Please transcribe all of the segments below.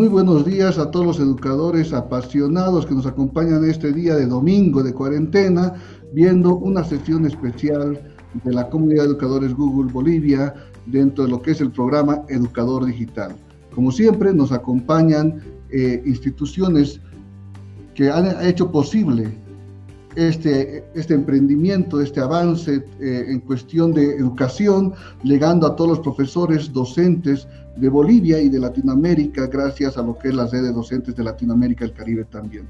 Muy buenos días a todos los educadores apasionados que nos acompañan este día de domingo de cuarentena, viendo una sesión especial de la comunidad de educadores Google Bolivia dentro de lo que es el programa Educador Digital. Como siempre, nos acompañan eh, instituciones que han hecho posible este, este emprendimiento, este avance eh, en cuestión de educación, llegando a todos los profesores, docentes de Bolivia y de Latinoamérica, gracias a lo que es la red de docentes de Latinoamérica y el Caribe también.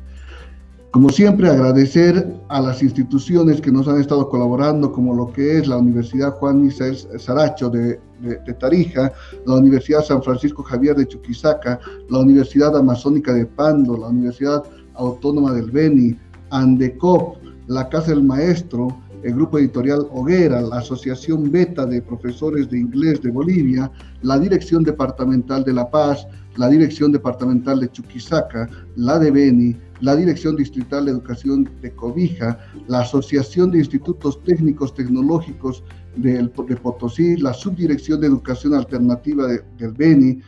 Como siempre, agradecer a las instituciones que nos han estado colaborando, como lo que es la Universidad Juan Misael Saracho de, de, Tarija, la Universidad San Francisco Javier de Chuquisaca, la Universidad Amazónica de Pando, la Universidad Autónoma del Beni, Andecop, la Casa del Maestro, el Grupo Editorial Hoguera, la Asociación Beta de Profesores de Inglés de Bolivia, la Dirección Departamental de La Paz, la Dirección Departamental de Chuquisaca, la de Beni, la Dirección Distrital de Educación de Cobija, la Asociación de Institutos Técnicos Tecnológicos de, de Potosí, la Subdirección de Educación Alternativa del Beni,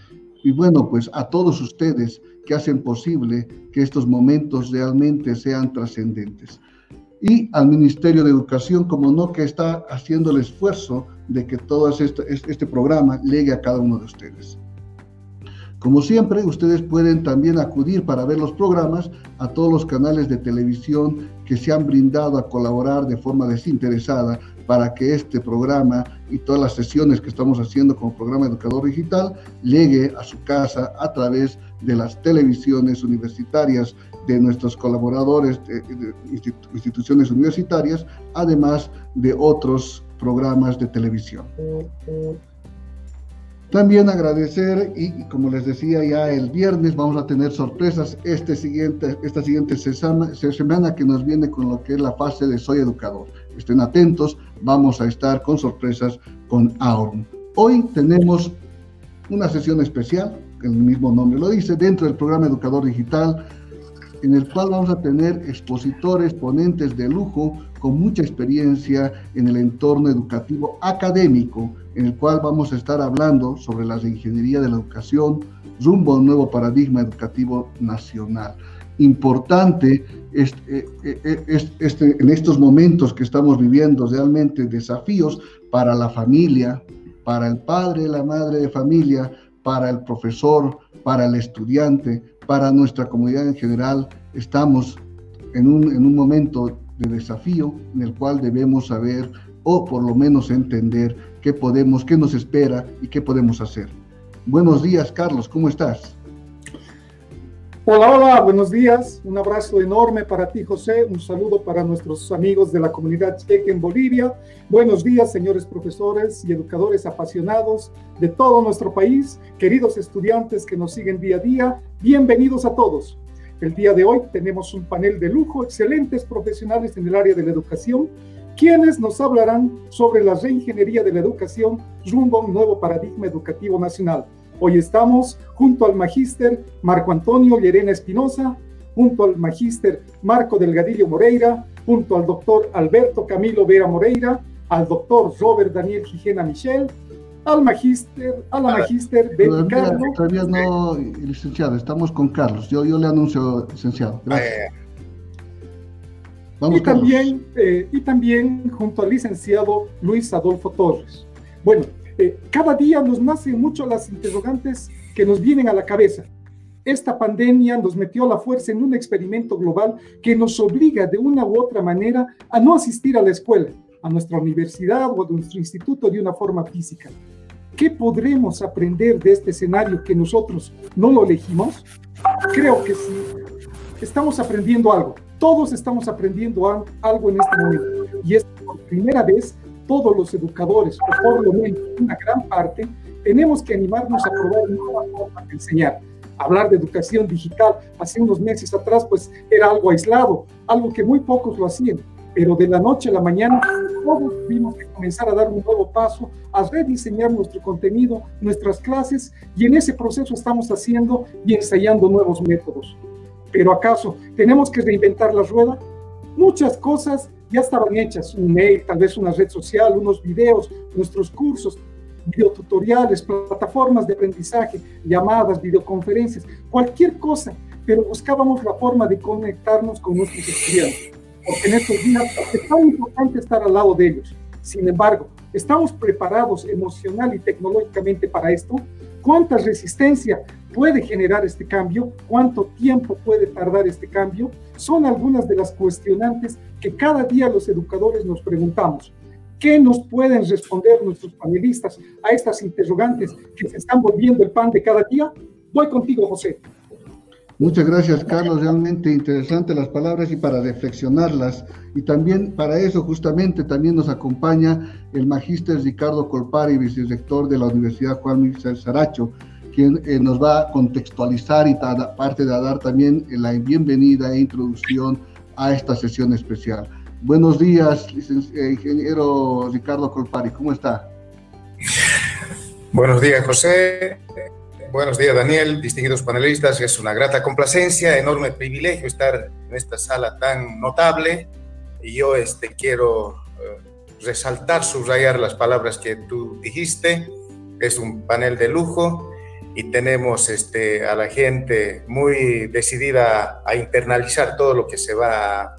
y bueno, pues a todos ustedes que hacen posible que estos momentos realmente sean trascendentes. Y al Ministerio de Educación, como no, que está haciendo el esfuerzo de que todo este, este programa llegue a cada uno de ustedes. Como siempre, ustedes pueden también acudir para ver los programas a todos los canales de televisión que se han brindado a colaborar de forma desinteresada para que este programa y todas las sesiones que estamos haciendo como programa Educador Digital llegue a su casa a través de las televisiones universitarias de nuestros colaboradores de, instituciones universitarias, además de otros programas de televisión. También agradecer y, como les decía ya el viernes vamos a tener sorpresas este siguiente, esta siguiente semana que nos viene con lo que es la fase de Soy Educador. Estén atentos, vamos a estar con sorpresas con Aurum. Hoy tenemos una sesión especial, el mismo nombre lo dice, dentro del programa Educador Digital, en el cual vamos a tener expositores, ponentes de lujo con mucha experiencia en el entorno educativo académico en el cual vamos a estar hablando sobre la ingeniería de la educación rumbo a un nuevo paradigma educativo nacional. Importante este, este, en estos momentos que estamos viviendo realmente desafíos para la familia, para el padre, la madre de familia, para el profesor, para el estudiante, para nuestra comunidad en general. Estamos en un, en un momento de desafío en el cual debemos saber o por lo menos entender qué podemos, qué nos espera y qué podemos hacer. Buenos días, Carlos, ¿cómo estás? Hola, hola, buenos días. Un abrazo enorme para ti, José. Un saludo para nuestros amigos de la comunidad checa en Bolivia. Buenos días, señores profesores y educadores apasionados de todo nuestro país, queridos estudiantes que nos siguen día a día. Bienvenidos a todos. El día de hoy tenemos un panel de lujo, excelentes profesionales en el área de la educación quienes nos hablarán sobre la reingeniería de la educación rumbo a un nuevo paradigma educativo nacional. Hoy estamos junto al magíster Marco Antonio Llerena Espinosa, junto al magíster Marco Delgadillo Moreira, junto al doctor Alberto Camilo Vera Moreira, al doctor Robert Daniel Gijena Michel, al magíster, a la magíster Betty Carlos. Todavía no, licenciado, estamos con Carlos. Yo, yo le anuncio, licenciado. Gracias y, también, eh, y también junto al licenciado Luis Adolfo Torres. Bueno, eh, cada día nos nacen mucho las interrogantes que nos vienen a la cabeza. Esta pandemia nos metió a la fuerza en un experimento global que nos obliga de una u otra manera a no asistir a la escuela, a nuestra universidad o a nuestro instituto de una forma física. ¿Qué podremos aprender de este escenario que nosotros no lo elegimos? Creo que sí. Estamos aprendiendo algo todos estamos aprendiendo algo en este momento. Y es por primera vez todos los educadores, o por lo menos una gran parte, tenemos que animarnos a probar nuevas formas de enseñar. Hablar de educación digital hace unos meses atrás, pues era algo aislado, algo que muy pocos lo hacían. Pero de la noche a la mañana, todos tuvimos que comenzar a dar un nuevo paso, a rediseñar nuestro contenido, nuestras clases, y en ese proceso estamos haciendo y ensayando nuevos métodos. Pero ¿acaso tenemos que reinventar la rueda? Muchas cosas ya estaban hechas, un mail, tal vez una red social, unos videos, nuestros cursos, videotutoriales, plataformas de aprendizaje, llamadas, videoconferencias, cualquier cosa, pero buscábamos la forma de conectarnos con nuestros estudiantes, porque en estos días es tan importante estar al lado de ellos. Sin embargo, ¿estamos preparados emocional y tecnológicamente para esto? ¿Cuánta resistencia puede generar este cambio? ¿Cuánto tiempo puede tardar este cambio? Son algunas de las cuestionantes que cada día los educadores nos preguntamos. ¿Qué nos pueden responder nuestros panelistas a estas interrogantes que se están volviendo el pan de cada día? Voy contigo, José. Muchas gracias, Carlos. Realmente interesantes las palabras y para reflexionarlas. Y también para eso justamente también nos acompaña el magíster Ricardo Colpari, vicerrector de la Universidad Juan Miguel Saracho, quien eh, nos va a contextualizar y aparte de dar también la bienvenida e introducción a esta sesión especial. Buenos días, eh, ingeniero Ricardo Colpari, ¿cómo está? Buenos días, José. Buenos días, Daniel, distinguidos panelistas. Es una grata complacencia, enorme privilegio estar en esta sala tan notable. Y yo este, quiero eh, resaltar, subrayar las palabras que tú dijiste. Es un panel de lujo y tenemos este, a la gente muy decidida a internalizar todo lo que se va a,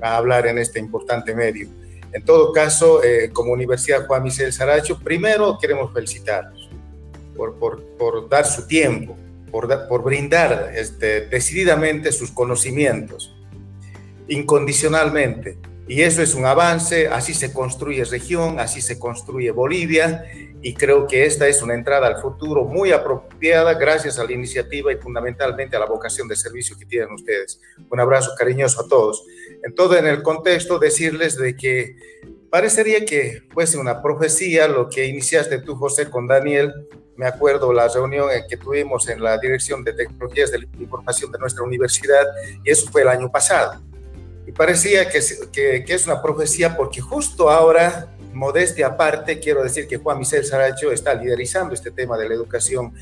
hablar en este importante medio. En todo caso, eh, como Universidad Juan Michel Saracho, primero queremos felicitarlos por, dar su tiempo, por, por brindar este, decididamente sus conocimientos, incondicionalmente. Y eso es un avance, así se construye región, así se construye Bolivia, y creo que esta es una entrada al futuro muy apropiada gracias a la iniciativa y fundamentalmente a la vocación de servicio que tienen ustedes. Un abrazo cariñoso a todos. En todo en el contexto, decirles de que parecería que fuese una profecía lo que iniciaste tú, José, con Daniel, me acuerdo la reunión que tuvimos en la Dirección de Tecnologías de la Información de nuestra universidad, y eso fue el año pasado. Y parecía que, es una profecía porque justo ahora, modestia aparte, quiero decir que Juan Michel Saracho está liderizando este tema de la educación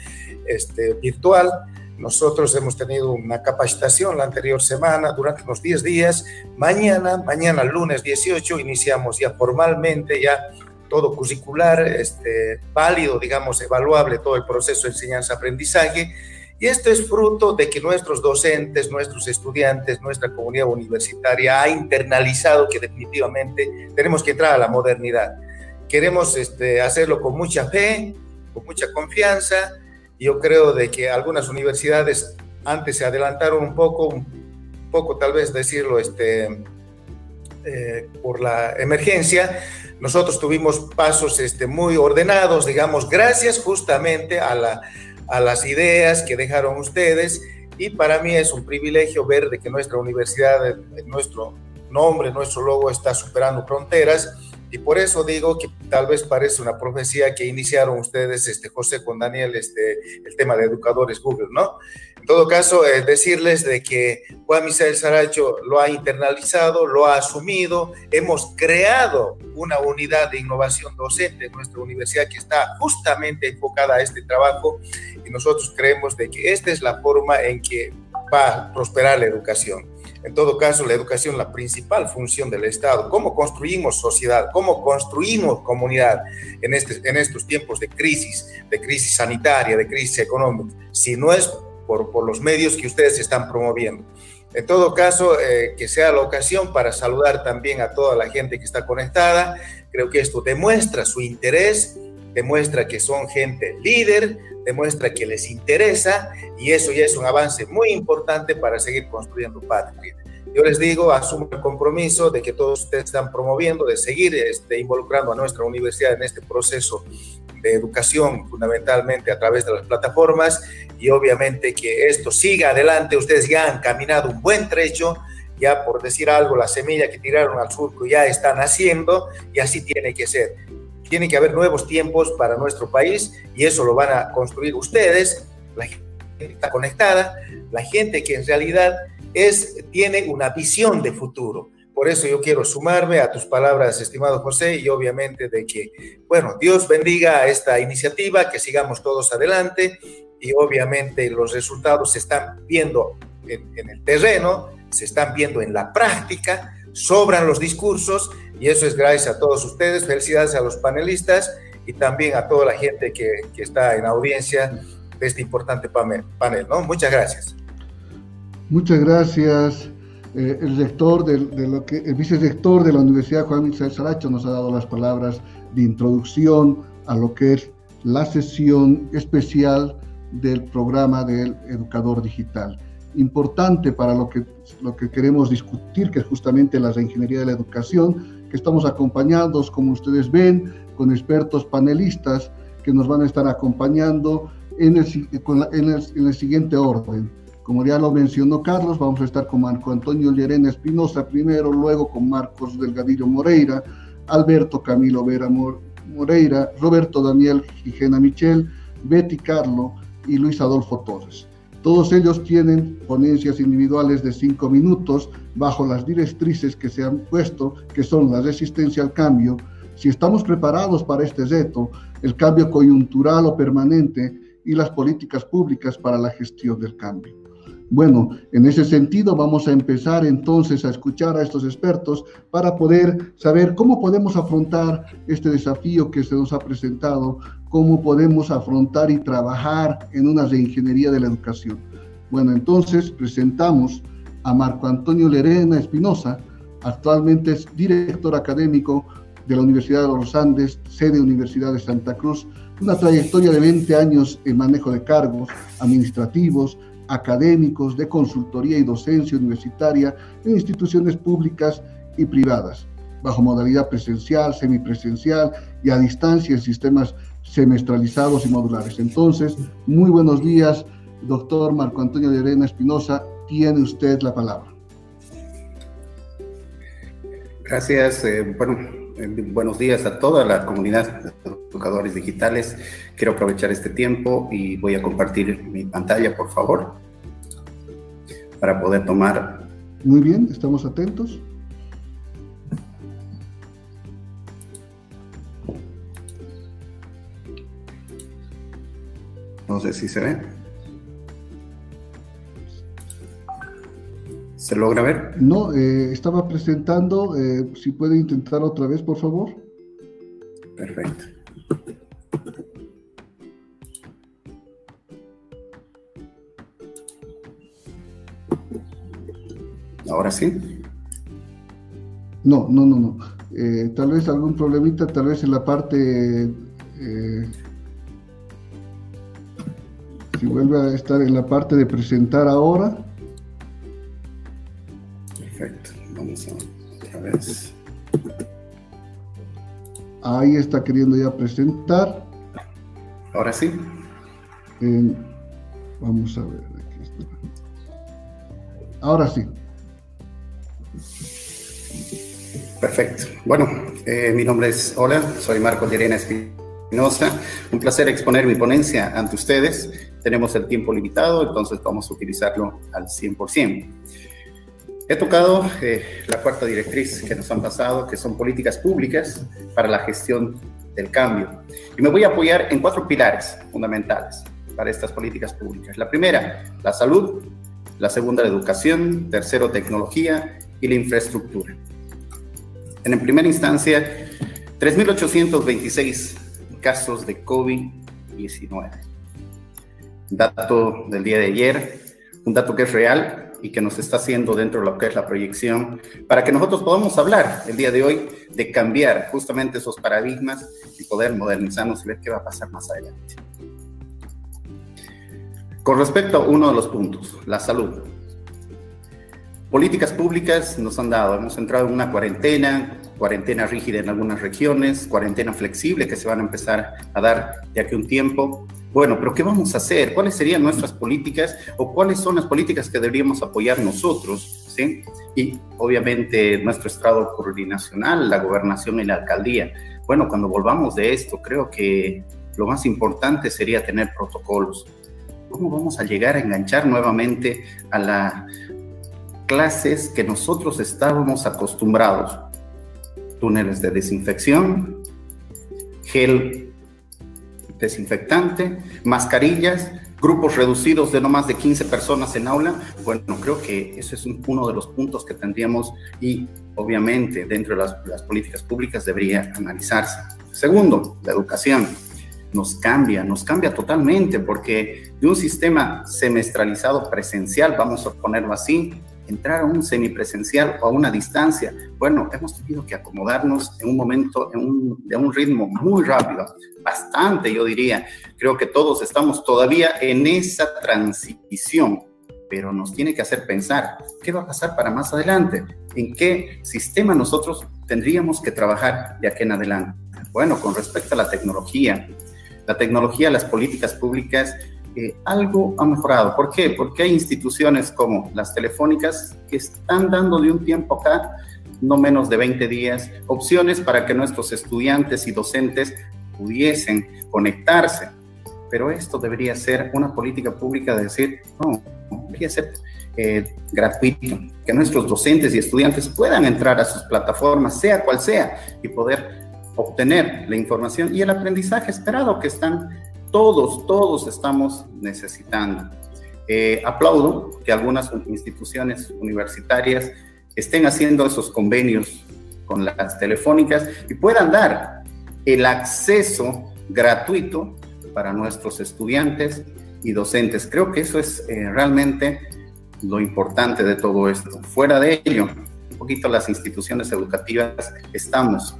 este, virtual. Nosotros hemos tenido una capacitación la anterior semana durante unos 10 días. Mañana, mañana lunes 18, iniciamos ya formalmente ya todo curricular, este, válido, digamos, evaluable todo el proceso de enseñanza-aprendizaje. Y esto es fruto de que nuestros docentes, nuestros estudiantes, nuestra comunidad universitaria ha internalizado que definitivamente tenemos que entrar a la modernidad. Queremos este, hacerlo con mucha fe, con mucha confianza. Yo creo de que algunas universidades antes se adelantaron un poco, un poco tal vez decirlo, este, eh, por la emergencia, nosotros tuvimos pasos este, muy ordenados, digamos, gracias justamente a, la, a las ideas que dejaron ustedes. Y para mí es un privilegio ver de que nuestra universidad, nuestro nombre, nuestro logo está superando fronteras. Y por eso digo que tal vez parece una profecía que iniciaron ustedes, este, José con Daniel, este, el tema de educadores Google, ¿no? Todo caso, eh, decirles de que Juan Misael Saracho lo ha internalizado, lo ha asumido, hemos creado una unidad de innovación docente en nuestra universidad que está justamente enfocada a este trabajo y nosotros creemos de que esta es la forma en que va a prosperar la educación. En todo caso, la educación es la principal función del Estado. ¿Cómo construimos sociedad? ¿Cómo construimos comunidad en, este, en estos tiempos de crisis, de crisis sanitaria, de crisis económica? Si no es por, los medios que ustedes están promoviendo. En todo caso, eh, que sea la ocasión para saludar también a toda la gente que está conectada. Creo que esto demuestra su interés, demuestra que son gente líder, demuestra que les interesa y eso ya es un avance muy importante para seguir construyendo patria. Yo les digo, asumo el compromiso de que todos ustedes están promoviendo, de seguir este, involucrando a nuestra universidad en este proceso educación, fundamentalmente a través de las plataformas, y obviamente que esto siga adelante. Ustedes ya han caminado un buen trecho, ya por decir algo, la semilla que tiraron al surco ya están haciendo, y así tiene que ser. Tiene que haber nuevos tiempos para nuestro país, y eso lo van a construir ustedes, la gente que está conectada, la gente que en realidad es, tiene una visión de futuro por eso yo quiero sumarme a tus palabras, estimado José, y obviamente de que, bueno, Dios bendiga esta iniciativa, que sigamos todos adelante y obviamente los resultados se están viendo en, en el terreno, se están viendo en la práctica, sobran los discursos y eso es gracias a todos ustedes. Felicidades a los panelistas y también a toda la gente que, que está en audiencia de este importante panel. ¿no? Muchas gracias. Muchas gracias. Eh, el rector de, lo que, el vicerrector de la Universidad Juan Misael Saracho nos ha dado las palabras de introducción a lo que es la sesión especial del programa del educador digital. Importante para lo que, lo que queremos discutir, que es justamente la reingeniería de la educación, que estamos acompañados, como ustedes ven, con expertos panelistas que nos van a estar acompañando en el, en el, en el siguiente orden. Como ya lo mencionó Carlos, vamos a estar con Marco Antonio Llerena Espinosa primero, luego con Marcos Delgadillo Moreira, Alberto Camilo Vera Moreira, Roberto Daniel Gijena Michel, Betty Carlo y Luis Adolfo Torres. Todos ellos tienen ponencias individuales de cinco minutos bajo las directrices que se han puesto, que son la resistencia al cambio. Si estamos preparados para este reto, el cambio coyuntural o permanente y las políticas públicas para la gestión del cambio. Bueno, en ese sentido vamos a empezar entonces a escuchar a estos expertos para poder saber cómo podemos afrontar este desafío que se nos ha presentado, cómo podemos afrontar y trabajar en una reingeniería de la educación. Bueno, entonces presentamos a Marco Antonio Lerena Espinosa, actualmente es director académico de la Universidad de los Andes, sede Universidad de Santa Cruz, una trayectoria de 20 años en manejo de cargos administrativos, académicos, de consultoría y docencia universitaria en instituciones públicas y privadas, bajo modalidad presencial, semipresencial y a distancia en sistemas semestralizados y modulares. Entonces, muy buenos días, doctor Marco Antonio de Arena Espinosa, tiene usted la palabra. Gracias. Eh, bueno, buenos días a toda la comunidad de educadores digitales. Quiero aprovechar este tiempo y voy a compartir mi pantalla, por favor, para poder tomar. Muy bien, estamos atentos. No sé si se ve. ¿Se logra ver? No, eh, estaba presentando. Eh, si puede intentar otra vez, por favor. Perfecto. ¿Ahora sí? No, no, no, no. Eh, tal vez algún problemita, tal vez en la parte... si vuelve a estar en la parte de presentar ahora. Ahí está queriendo ya presentar. Ahora sí. vamos a ver. Aquí está. Ahora sí. Perfecto. Bueno, eh, mi nombre es Hola, soy Marco Llerena Espinosa. Un placer exponer mi ponencia ante ustedes. Tenemos el tiempo limitado, entonces vamos a utilizarlo al 100%. He tocado eh, la cuarta directriz que nos han pasado, que son políticas públicas para la gestión del cambio. Y me voy a apoyar en cuatro pilares fundamentales para estas políticas públicas. La primera, la salud. La segunda, la educación. Tercero, tecnología y la infraestructura. En primera instancia, 3.826 casos de COVID-19. Dato del día de ayer, un dato que es real, y que nos está haciendo dentro de lo que es la proyección, para que nosotros podamos hablar el día de hoy de cambiar justamente esos paradigmas y poder modernizarnos y ver qué va a pasar más adelante. Con respecto a uno de los puntos, la salud. Políticas públicas nos han dado, hemos entrado en una cuarentena, cuarentena rígida en algunas regiones, cuarentena flexible que se van a empezar a dar de aquí a un tiempo, bueno, pero ¿qué vamos a hacer? ¿Cuáles serían nuestras políticas o cuáles son las políticas que deberíamos apoyar nosotros? ¿sí? Y obviamente nuestro Estado plurinacional, la gobernación y la alcaldía. Bueno, cuando volvamos de esto, creo que lo más importante sería tener protocolos. ¿Cómo vamos a llegar a enganchar nuevamente a las clases que nosotros estábamos acostumbrados? Túneles de desinfección, gel desinfectante, mascarillas, grupos reducidos de no más de 15 personas en aula. Bueno, creo que ese es uno de los puntos que tendríamos y obviamente dentro de las, políticas públicas debería analizarse. Segundo, la educación nos cambia, nos cambia totalmente, porque de un sistema semestralizado presencial, vamos a ponerlo así, entrar a un semipresencial o a una distancia, bueno, hemos tenido que acomodarnos en un momento, en un, de un ritmo muy rápido, bastante, yo diría. Creo que todos estamos todavía en esa transición, pero nos tiene que hacer pensar, ¿qué va a pasar para más adelante? ¿En qué sistema nosotros tendríamos que trabajar de aquí en adelante? Bueno, con respecto a la tecnología, la tecnología, las políticas públicas, algo ha mejorado. ¿Por qué? Porque hay instituciones como las telefónicas que están dando de un tiempo acá, no menos de 20 días, opciones para que nuestros estudiantes y docentes pudiesen conectarse. Pero esto debería ser una política pública de decir, no, debería ser eh, gratuito, que nuestros docentes y estudiantes puedan entrar a sus plataformas, sea cual sea, y poder obtener la información y el aprendizaje esperado que están todos, todos estamos necesitando. Eh, aplaudo que algunas instituciones universitarias estén haciendo esos convenios con las telefónicas y puedan dar el acceso gratuito para nuestros estudiantes y docentes. Creo que eso es eh, realmente lo importante de todo esto. Fuera de ello, un poquito las instituciones educativas estamos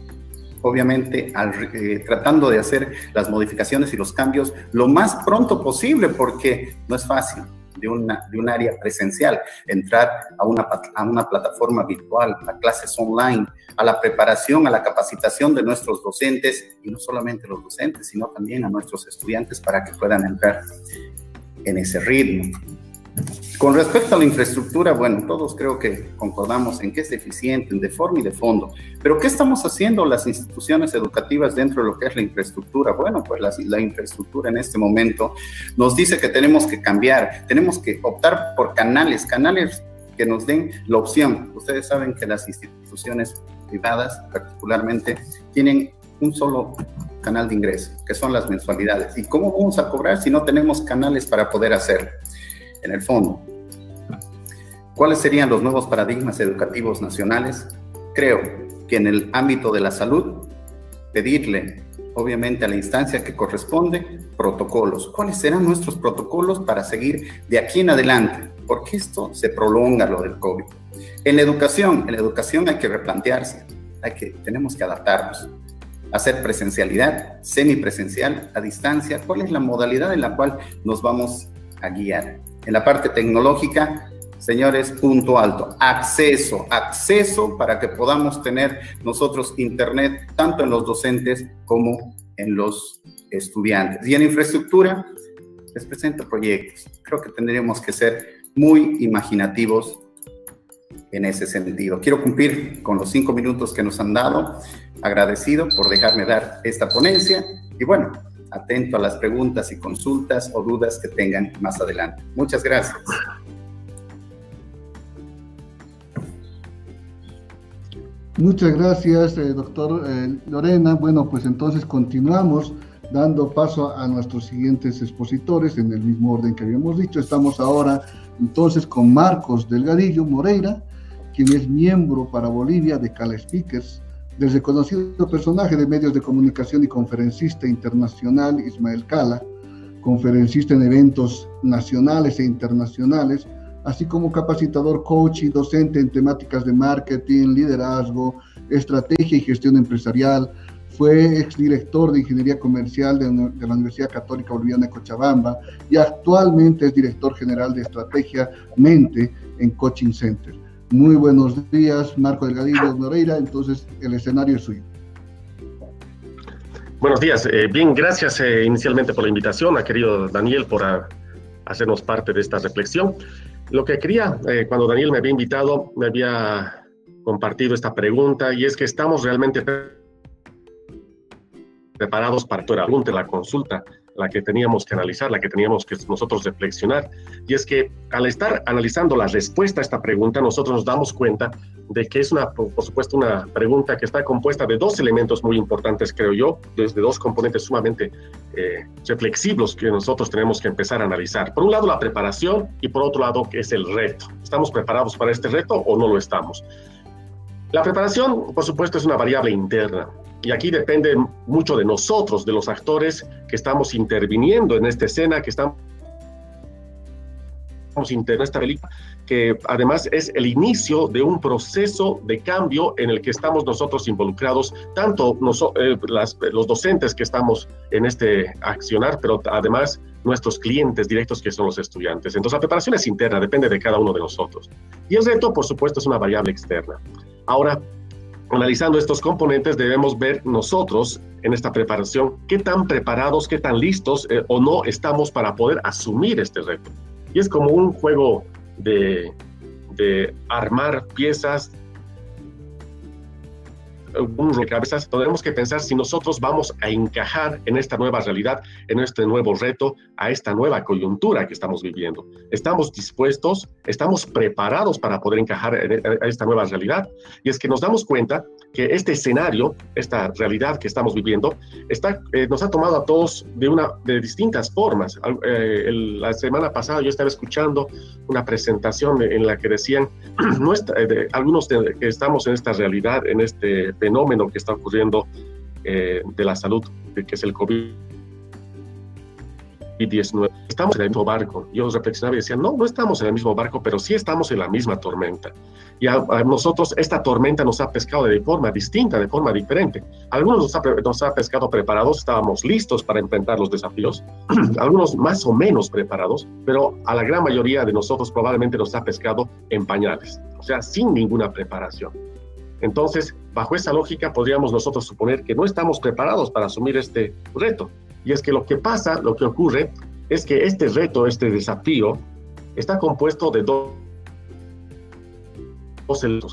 obviamente eh, tratando de hacer las modificaciones y los cambios lo más pronto posible, porque no es fácil de, una, de un área presencial, entrar a una, a una plataforma virtual, a clases online, a la preparación, a la capacitación de nuestros docentes, y no solamente los docentes, sino también a nuestros estudiantes para que puedan entrar en ese ritmo. Con respecto a la infraestructura, bueno, todos creo que concordamos en que es deficiente, de forma y de fondo. Pero ¿qué estamos haciendo las instituciones educativas dentro de lo que es la infraestructura? Bueno, pues la, la infraestructura en este momento nos dice que tenemos que cambiar, tenemos que optar por canales, canales que nos den la opción. Ustedes saben que las instituciones privadas particularmente tienen un solo canal de ingreso, que son las mensualidades. ¿Y cómo vamos a cobrar si no tenemos canales para poder hacerlo? En el fondo. ¿Cuáles serían los nuevos paradigmas educativos nacionales? Creo que en el ámbito de la salud, pedirle, obviamente, a la instancia que corresponde, protocolos. ¿Cuáles serán nuestros protocolos para seguir de aquí en adelante? Porque esto se prolonga lo del COVID. En la educación, en la educación hay que replantearse, hay que, tenemos que adaptarnos hacer presencialidad, semipresencial, a distancia, cuál es la modalidad en la cual nos vamos a guiar. En la parte tecnológica, señores, punto alto, acceso, acceso para que podamos tener nosotros Internet tanto en los docentes como en los estudiantes. Y en infraestructura, les presento proyectos. Creo que tendríamos que ser muy imaginativos en ese sentido. Quiero cumplir con los cinco minutos que nos han dado. Agradecido por dejarme dar esta ponencia. Y bueno, atento a las preguntas y consultas o dudas que tengan más adelante. Muchas gracias. Muchas gracias, eh, doctor eh, Lorena. Bueno, pues entonces continuamos dando paso a nuestros siguientes expositores en el mismo orden que habíamos dicho. Estamos ahora entonces con Marcos Delgadillo Moreira, quien es miembro para Bolivia de Cala Speakers del reconocido personaje de medios de comunicación y conferencista internacional Ismael Cala, conferencista en eventos nacionales e internacionales, así como capacitador, coach y docente en temáticas de marketing, liderazgo, estrategia y gestión empresarial. Fue exdirector de Ingeniería Comercial de, la Universidad Católica Boliviana de Cochabamba y actualmente es director general de Estrategia Mente en Coaching Center. Muy buenos días, Marco Delgadillo Moreira. Entonces, el escenario es suyo. Buenos días. Eh, bien, gracias eh, inicialmente por la invitación, a querido Daniel, por ah, hacernos parte de esta reflexión. Lo que quería, eh, cuando Daniel me había invitado, me había compartido esta pregunta y es que estamos realmente preparados para la pregunta, la consulta la que teníamos que analizar, la que teníamos que nosotros reflexionar. Y es que al estar analizando la respuesta a esta pregunta, nosotros nos damos cuenta de que es una, por supuesto, una pregunta que está compuesta de dos elementos muy importantes, creo yo, desde dos componentes sumamente eh, reflexivos que nosotros tenemos que empezar a analizar. Por un lado, la preparación y por otro lado, que es el reto. ¿Estamos preparados para este reto o no lo estamos? La preparación, por supuesto, es una variable interna Y aquí depende mucho de nosotros, de los actores que estamos interviniendo en esta escena, que estamos en esta película, que además es el inicio de un proceso de cambio en el que estamos nosotros involucrados, tanto eh, los docentes que estamos en este accionar, pero además nuestros clientes directos que son los estudiantes. Entonces la preparación es interna, depende de cada uno de nosotros. Y el reto, por supuesto, es una variable externa. Ahora, analizando estos componentes, debemos ver nosotros en esta preparación qué tan preparados, qué tan listos eh, o no estamos para poder asumir este reto. Y es como un juego de, de armar piezas un rompecabezas, tenemos que pensar si nosotros vamos a encajar en esta nueva realidad, en este nuevo reto, a esta nueva coyuntura que estamos viviendo. ¿Estamos dispuestos? ¿Estamos preparados para poder encajar en esta nueva realidad? Y es que nos damos cuenta que este escenario, esta realidad que estamos viviendo, está, eh, nos ha tomado a todos de, una, de distintas formas. Eh, la semana pasada yo estaba escuchando una presentación en la que decían, eh, algunos que estamos en esta realidad, en este fenómeno que está ocurriendo de la salud, que es el COVID. 19. Estamos en el mismo barco. Yo reflexionaba y decía, no, no estamos en el mismo barco, pero sí estamos en la misma tormenta y a, nosotros esta tormenta nos ha pescado de forma distinta, de forma diferente. Algunos nos ha, nos ha pescado preparados, estábamos listos para enfrentar los desafíos, algunos más o menos preparados, pero a la gran mayoría de nosotros probablemente nos ha pescado en pañales, o sea, sin ninguna preparación. Entonces, bajo esa lógica, podríamos nosotros suponer que no estamos preparados para asumir este reto. Y es que lo que pasa, lo que ocurre, es que este reto, este desafío, está compuesto de dos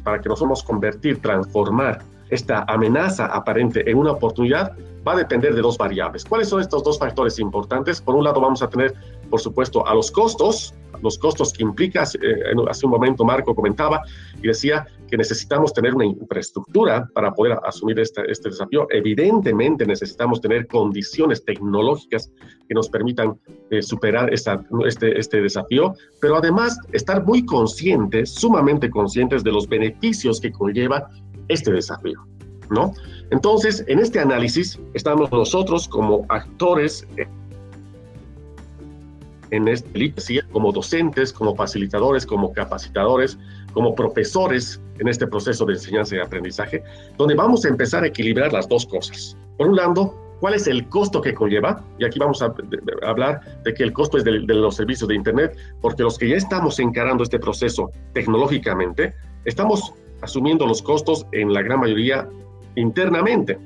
para que nos podamos convertir, transformar esta amenaza aparente en una oportunidad, va a depender de dos variables. ¿Cuáles son estos dos factores importantes? Por un lado vamos a tener, por supuesto, a los costos, los costos que implica, eh, hace un momento Marco comentaba y decía que necesitamos tener una infraestructura para poder asumir este, este desafío. Evidentemente necesitamos tener condiciones tecnológicas que nos permitan eh, superar esta, este, este desafío, pero además estar muy conscientes, sumamente conscientes de los beneficios que conlleva este desafío. ¿No? Entonces, en este análisis estamos nosotros como actores en este como docentes, como facilitadores, como capacitadores, como profesores en este proceso de enseñanza y aprendizaje, donde vamos a empezar a equilibrar las dos cosas. Por un lado, cuál es el costo que conlleva, y aquí vamos a, hablar de que el costo es de, de, los servicios de Internet, porque los que ya estamos encarando este proceso tecnológicamente, estamos asumiendo los costos en la gran mayoría internamente.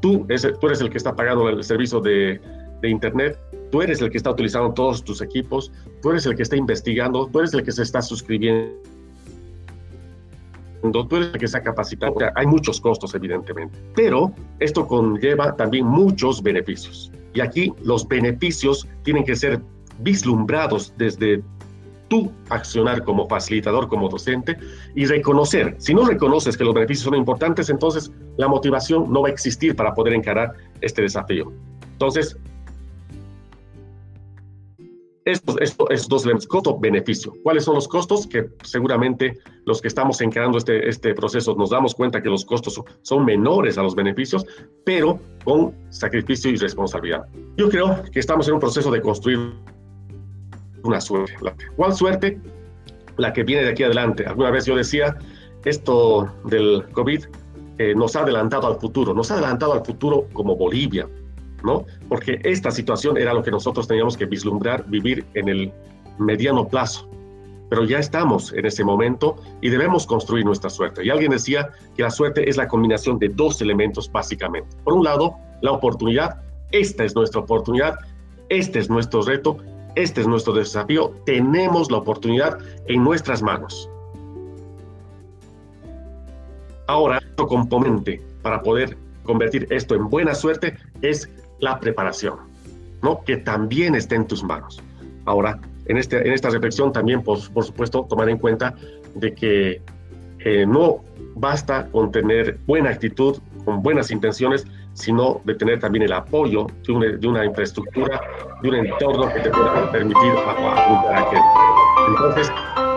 Tú, tú eres el que está pagando el servicio de, de Internet, tú eres el que está utilizando todos tus equipos, tú eres el que está investigando, tú eres el que se está suscribiendo, tú eres el que está capacitado. hay muchos costos, evidentemente, pero esto conlleva también muchos beneficios. Y aquí los beneficios tienen que ser vislumbrados desde tu accionar como facilitador, como docente y reconocer. Si no reconoces que los beneficios son importantes, entonces la motivación no va a existir para poder encarar este desafío. Entonces, estos, estos, dos elementos, costo-beneficio. ¿Cuáles son los costos? Que seguramente los que estamos encarando este, este proceso nos damos cuenta que los costos son menores a los beneficios, pero con sacrificio y responsabilidad. Yo creo que estamos en un proceso de construir una suerte. ¿Cuál suerte? La que viene de aquí adelante. Alguna vez yo decía, esto del COVID eh, nos ha adelantado al futuro, nos ha adelantado al futuro como Bolivia, ¿no? Porque esta situación era lo que nosotros teníamos que vislumbrar, vivir en el mediano plazo. Pero ya estamos en ese momento y debemos construir nuestra suerte. Y alguien decía que la suerte es la combinación de dos elementos básicamente. Por un lado, la oportunidad. Esta es nuestra oportunidad, este es nuestro reto, este es nuestro desafío. Tenemos la oportunidad en nuestras manos. Ahora, otro componente para poder convertir esto en buena suerte es la preparación, ¿no? Que también esté en tus manos. Ahora, en, este, en esta reflexión también, por, por supuesto, tomar en cuenta de que eh, no basta con tener buena actitud, con buenas intenciones, sino de tener también el apoyo de una, de una infraestructura, de un entorno que te pueda permitir apuntar a aquel. Entonces,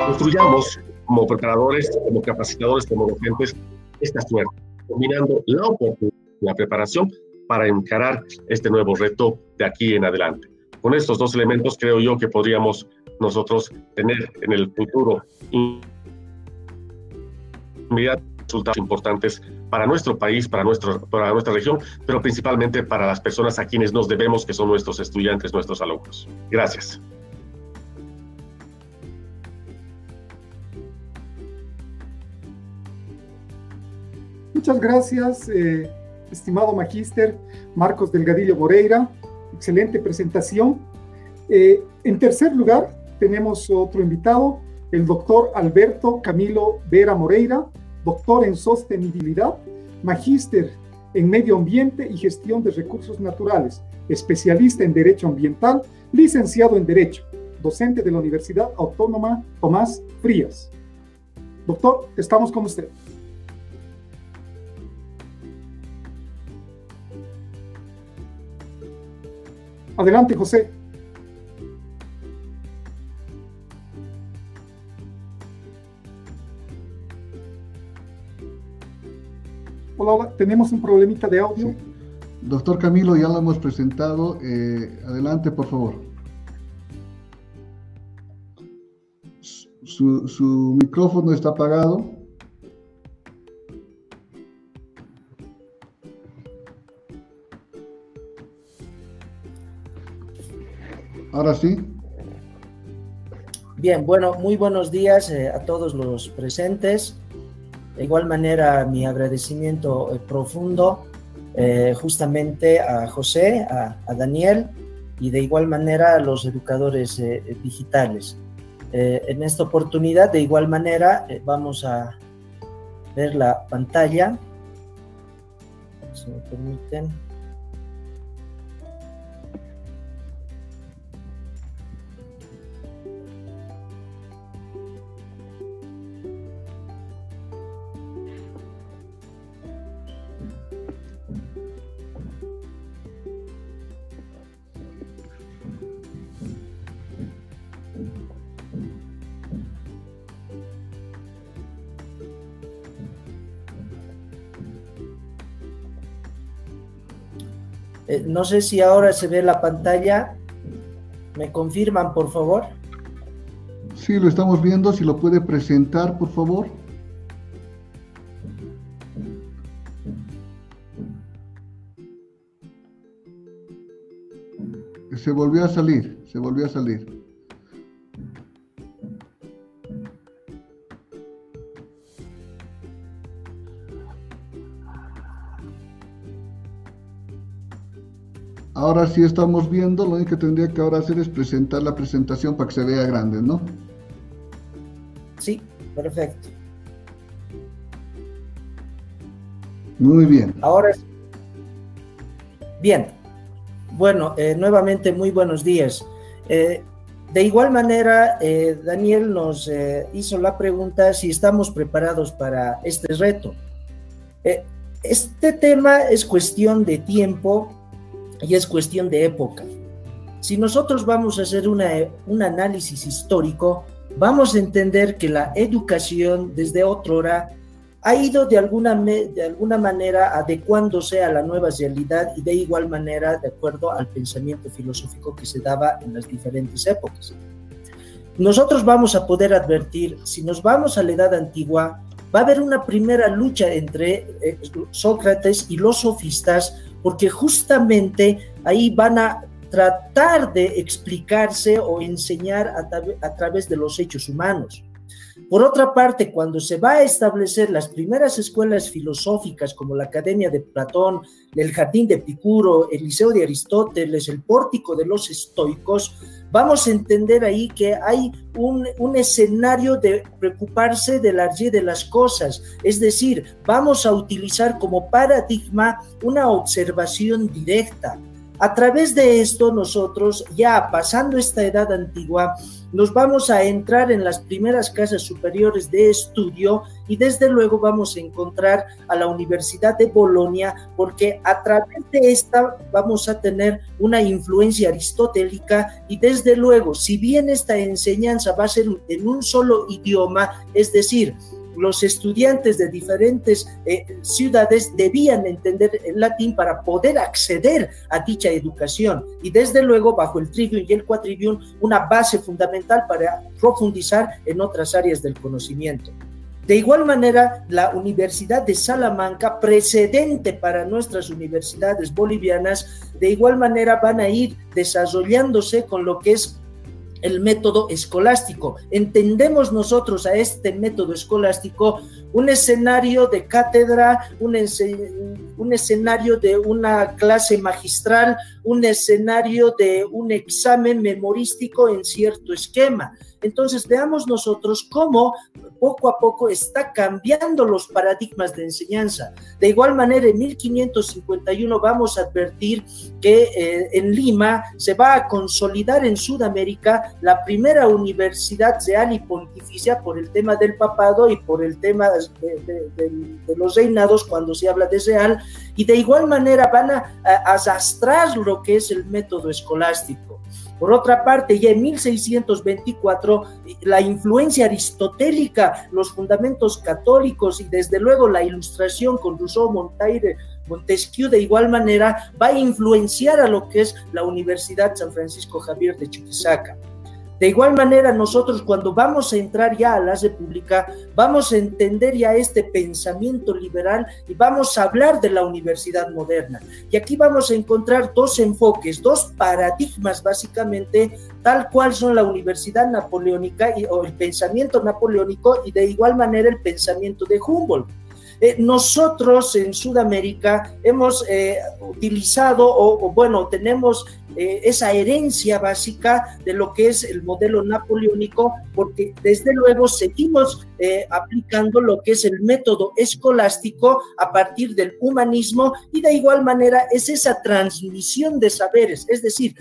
construyamos como preparadores, como capacitadores, como docentes, esta suerte, combinando la oportunidad la preparación para encarar este nuevo reto de aquí en adelante. Con estos dos elementos creo yo que podríamos nosotros tener en el futuro resultados importantes para nuestro país, para, para nuestra región, pero principalmente para las personas a quienes nos debemos, que son nuestros estudiantes, nuestros alumnos. Gracias. Muchas gracias, eh, estimado magíster Marcos Delgadillo Moreira. Excelente presentación. Eh, en tercer lugar, tenemos otro invitado, el doctor Alberto Camilo Vera Moreira, doctor en sostenibilidad, magíster en medio ambiente y gestión de recursos naturales, especialista en derecho ambiental, licenciado en derecho, docente de la Universidad Autónoma Tomás Frías. Doctor, estamos con usted. Adelante, José. Hola, hola, tenemos un problemita de audio. Doctor Camilo, ya lo hemos presentado. Eh, adelante, por favor. Su, su micrófono está apagado. Ahora sí. Bien, bueno, muy buenos días eh, a todos los presentes. De igual manera, mi agradecimiento eh, profundo eh, justamente a José, a, Daniel y de igual manera a los educadores digitales. en esta oportunidad, de igual manera, vamos a ver la pantalla. Si me permiten. No sé si ahora se ve la pantalla. ¿Me confirman, por favor? Sí, lo estamos viendo. Si lo puede presentar, por favor. Se volvió a salir, se volvió a salir. Ahora sí estamos viendo, lo único que tendría que ahora hacer es presentar la presentación para que se vea grande, ¿no? Sí, perfecto. Muy bien. Ahora Bien. Bueno, eh, nuevamente muy buenos días. Eh, de igual manera, eh, Daniel nos hizo la pregunta si estamos preparados para este reto. este tema es cuestión de tiempo y es cuestión de época. Si nosotros vamos a hacer un análisis histórico, vamos a entender que la educación desde otra hora ha ido de alguna, de alguna manera adecuándose a la nueva realidad y de igual manera de acuerdo al pensamiento filosófico que se daba en las diferentes épocas. Nosotros vamos a poder advertir, si nos vamos a la edad antigua, va a haber una primera lucha entre eh, Sócrates y los sofistas porque justamente ahí van a tratar de explicarse o enseñar a, través de los hechos humanos. Por otra parte, cuando se va a establecer las primeras escuelas filosóficas como la Academia de Platón, el Jardín de Epicuro, el Liceo de Aristóteles, el Pórtico de los Estoicos, vamos a entender ahí que hay un, escenario de preocuparse de la de las cosas, es decir, vamos a utilizar como paradigma una observación directa. A través de esto nosotros, ya pasando esta edad antigua, nos vamos a entrar en las primeras casas superiores de estudio y desde luego vamos a encontrar a la Universidad de Bolonia porque a través de esta vamos a tener una influencia aristotélica y desde luego, si bien esta enseñanza va a ser en un solo idioma, es decir, los estudiantes de diferentes eh, ciudades debían entender el latín para poder acceder a dicha educación. Y desde luego, bajo el trivium y el quadrivium, una base fundamental para profundizar en otras áreas del conocimiento. De igual manera, la Universidad de Salamanca, precedente para nuestras universidades bolivianas, de igual manera van a ir desarrollándose con lo que es el método escolástico. Entendemos nosotros a este método escolástico un escenario de cátedra, un, un, escenario de una clase magistral, un escenario de un examen memorístico en cierto esquema. Entonces veamos nosotros cómo poco a poco está cambiando los paradigmas de enseñanza. De igual manera, en 1551 vamos a advertir que eh, en Lima se va a consolidar en Sudamérica la primera universidad real y pontificia por el tema del papado y por el tema de, los reinados cuando se habla de real. Y de igual manera van a, a arrastrar lo que es el método escolástico. Por otra parte, ya en 1624, la influencia aristotélica, los fundamentos católicos y desde luego la ilustración con Rousseau, Montaigne, Montesquieu de igual manera va a influenciar a lo que es la Universidad San Francisco Javier de Chuquisaca. De igual manera, nosotros cuando vamos a entrar ya a la República, vamos a entender ya este pensamiento liberal y vamos a hablar de la universidad moderna. Y aquí vamos a encontrar dos enfoques, dos paradigmas básicamente, tal cual son la universidad napoleónica y, o el pensamiento napoleónico y de igual manera el pensamiento de Humboldt. Eh, nosotros en Sudamérica hemos eh, utilizado o, bueno, tenemos eh, esa herencia básica de lo que es el modelo napoleónico, porque desde luego seguimos eh, aplicando lo que es el método escolástico a partir del humanismo y de igual manera es esa transmisión de saberes, es decir,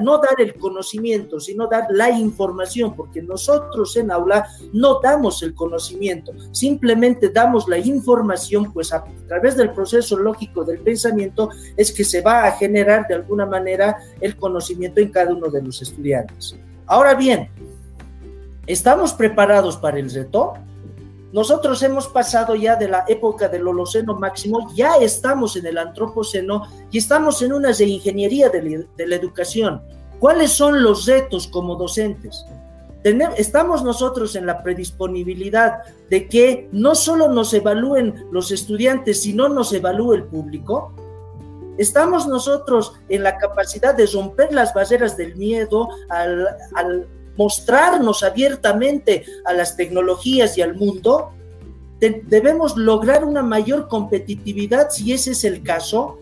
no dar el conocimiento, sino dar la información, porque nosotros en aula no damos el conocimiento, simplemente damos la información, pues a través del proceso lógico del pensamiento es que se va a generar de alguna manera el conocimiento en cada uno de los estudiantes. Ahora bien, ¿estamos preparados para el reto? Nosotros hemos pasado ya de la época del Holoceno máximo, ya estamos en el Antropoceno y estamos en una de ingeniería de, la educación. ¿Cuáles son los retos como docentes? estamos nosotros en la predisponibilidad de que no solo nos evalúen los estudiantes, sino nos evalúe el público. Estamos nosotros en la capacidad de romper las barreras del miedo al, mostrarnos abiertamente a las tecnologías y al mundo. debemos lograr una mayor competitividad si ese es el caso.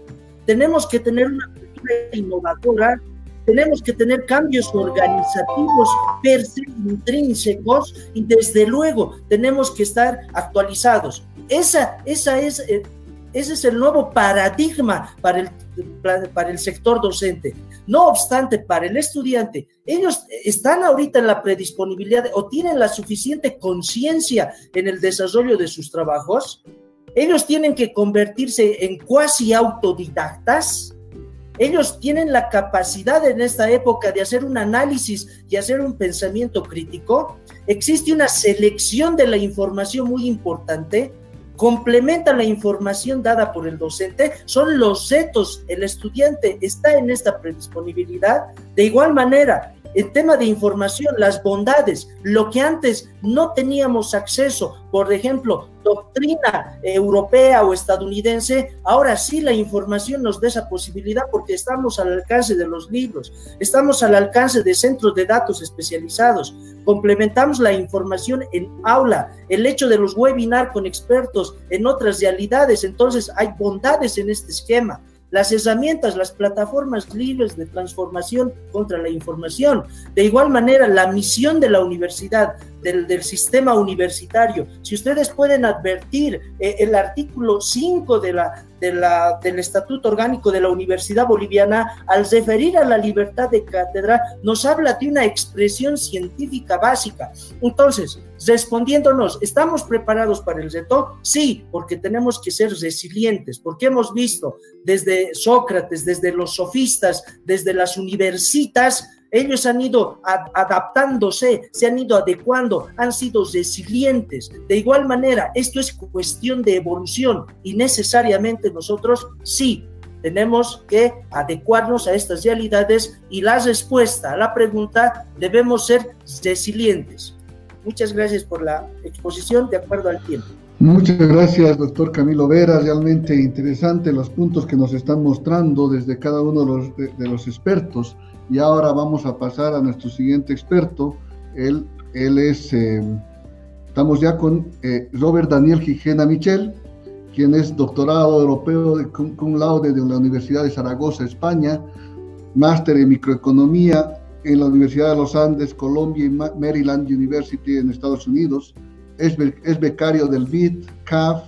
Tenemos que tener una cultura innovadora, tenemos que tener cambios organizativos per se intrínsecos y desde luego tenemos que estar actualizados. Esa, esa es eh, ese es el nuevo paradigma para el, para el sector docente. No obstante, para el estudiante, ellos están ahorita en la predisponibilidad o tienen la suficiente conciencia en el desarrollo de sus trabajos. Ellos tienen que convertirse en cuasi autodidactas. Ellos tienen la capacidad en esta época de hacer un análisis y hacer un pensamiento crítico. Existe una selección de la información muy importante complementa la información dada por el docente, son los retos, el estudiante está en esta predisponibilidad. De igual manera, el tema de información, las bondades, lo que antes no teníamos acceso, por ejemplo, doctrina europea o estadounidense, ahora sí la información nos da esa posibilidad porque estamos al alcance de los libros, estamos al alcance de centros de datos especializados, complementamos la información en aula, el hecho de los webinars con expertos en otras realidades, entonces hay bondades en este esquema las herramientas, las plataformas libres de transformación contra la información. De igual manera, la misión de la universidad, del, sistema universitario. Si ustedes pueden advertir eh, el artículo 5 de del Estatuto Orgánico de la Universidad Boliviana, al referir a la libertad de cátedra, nos habla de una expresión científica básica. Entonces, respondiéndonos, ¿estamos preparados para el reto? Sí, porque tenemos que ser resilientes, porque hemos visto desde Sócrates, desde los sofistas, desde las universitas, Ellos han ido adaptándose, se han ido adecuando, han sido resilientes. De igual manera, esto es cuestión de evolución y necesariamente nosotros sí tenemos que adecuarnos a estas realidades y la respuesta a la pregunta debemos ser resilientes. Muchas gracias por la exposición de acuerdo al tiempo. Muchas gracias, doctor Camilo Vera. Realmente interesante los puntos que nos están mostrando desde cada uno de los, de, los expertos. Y ahora vamos a pasar a nuestro siguiente experto. Él, él es, eh, estamos ya con eh, Robert Daniel Gijena Michel quien es doctorado europeo de cum laude de la Universidad de Zaragoza, España, máster en microeconomía en la Universidad de los Andes, Colombia y Maryland University en Estados Unidos. Es, becario del BIT, CAF,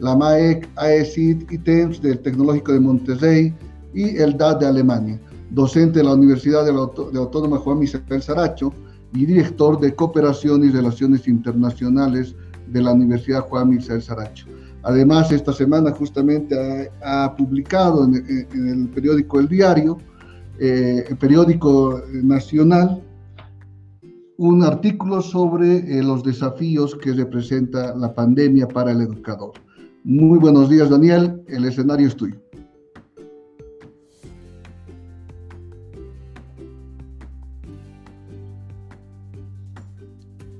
la MAEC, AECID y TEMS del Tecnológico de Monterrey y el DAD de Alemania. Docente de la Universidad de, Autónoma Juan Misael Saracho y director de Cooperación y Relaciones Internacionales de la Universidad Juan Misael Saracho. Además, esta semana justamente ha, publicado en, el periódico El Diario, eh, el periódico nacional, un artículo sobre eh, los desafíos que representa la pandemia para el educador. Muy buenos días, Daniel. El escenario es tuyo.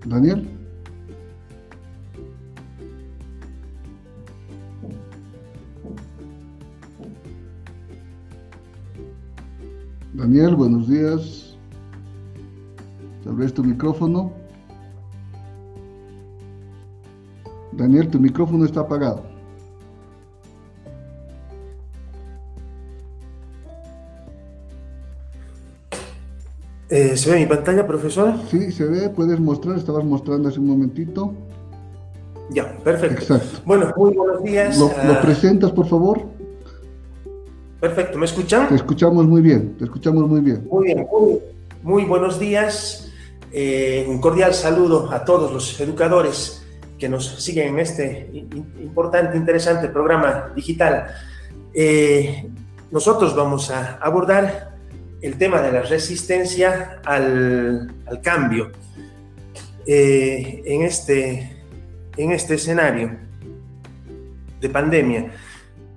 Daniel. Daniel, buenos días. Tal vez tu micrófono. Daniel, tu micrófono está apagado. Eh, ¿Se ve mi pantalla, profesor? Sí, se ve, puedes mostrar, estabas mostrando hace un momentito. Ya, perfecto. Exacto. Bueno, muy buenos días. ¿Lo, ¿lo presentas, por favor? Perfecto, ¿me escuchan? Te escuchamos muy bien, te escuchamos muy bien. Muy bien, muy, buenos días. Eh, un cordial saludo a todos los educadores que nos siguen en este importante, interesante programa digital. Eh, nosotros vamos a abordar el tema de la resistencia al, cambio eh, en, este, en este escenario de pandemia.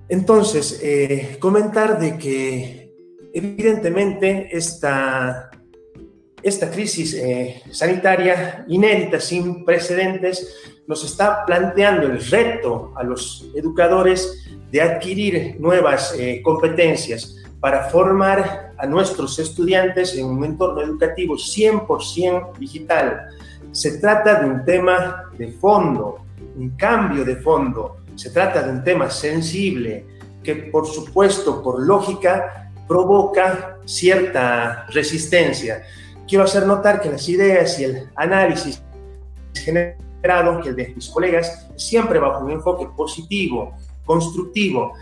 Entonces, eh, comentar de que evidentemente esta, esta crisis eh, sanitaria inédita, sin precedentes, nos está planteando el reto a los educadores de adquirir nuevas competencias para formar a nuestros estudiantes en un entorno educativo 100% digital. Se trata de un tema de fondo, un cambio de fondo se trata de un tema sensible que, por supuesto, por lógica, provoca cierta resistencia. Quiero hacer notar que las ideas y el análisis generado, que el de mis colegas, siempre bajo un enfoque positivo, constructivo.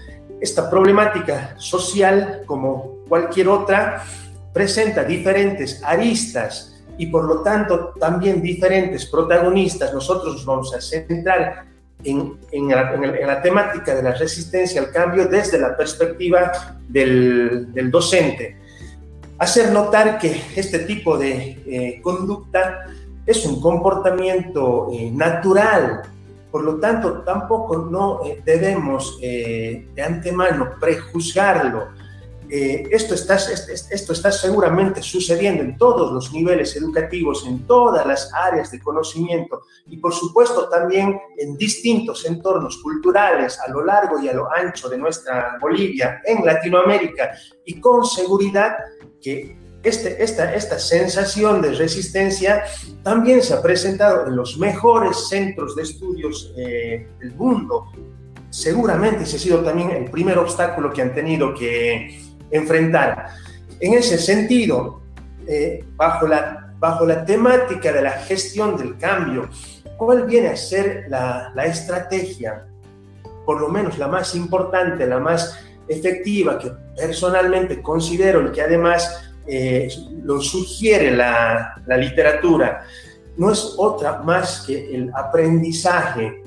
Esta problemática social, como cualquier otra, presenta diferentes aristas y por lo tanto también diferentes protagonistas. Nosotros nos vamos a centrar en, la, temática de la resistencia al cambio desde la perspectiva del, docente. Hacer notar que este tipo de eh, conducta es un comportamiento eh, natural, por lo tanto tampoco no eh, debemos de antemano prejuzgarlo. Eh, esto, está, esto está seguramente sucediendo en todos los niveles educativos, en todas las áreas de conocimiento y por supuesto también en distintos entornos culturales a lo largo y a lo ancho de nuestra Bolivia, en Latinoamérica y con seguridad que este, esta, esta sensación de resistencia también se ha presentado en los mejores centros de estudios eh, del mundo. Seguramente ese ha sido también el primer obstáculo que han tenido que enfrentar. En ese sentido, eh, bajo, la, bajo la temática de la gestión del cambio, ¿cuál viene a ser la, la estrategia, por lo menos la más importante, la más efectiva, que personalmente considero y que además eh, lo sugiere la, la literatura? No es otra más que el aprendizaje,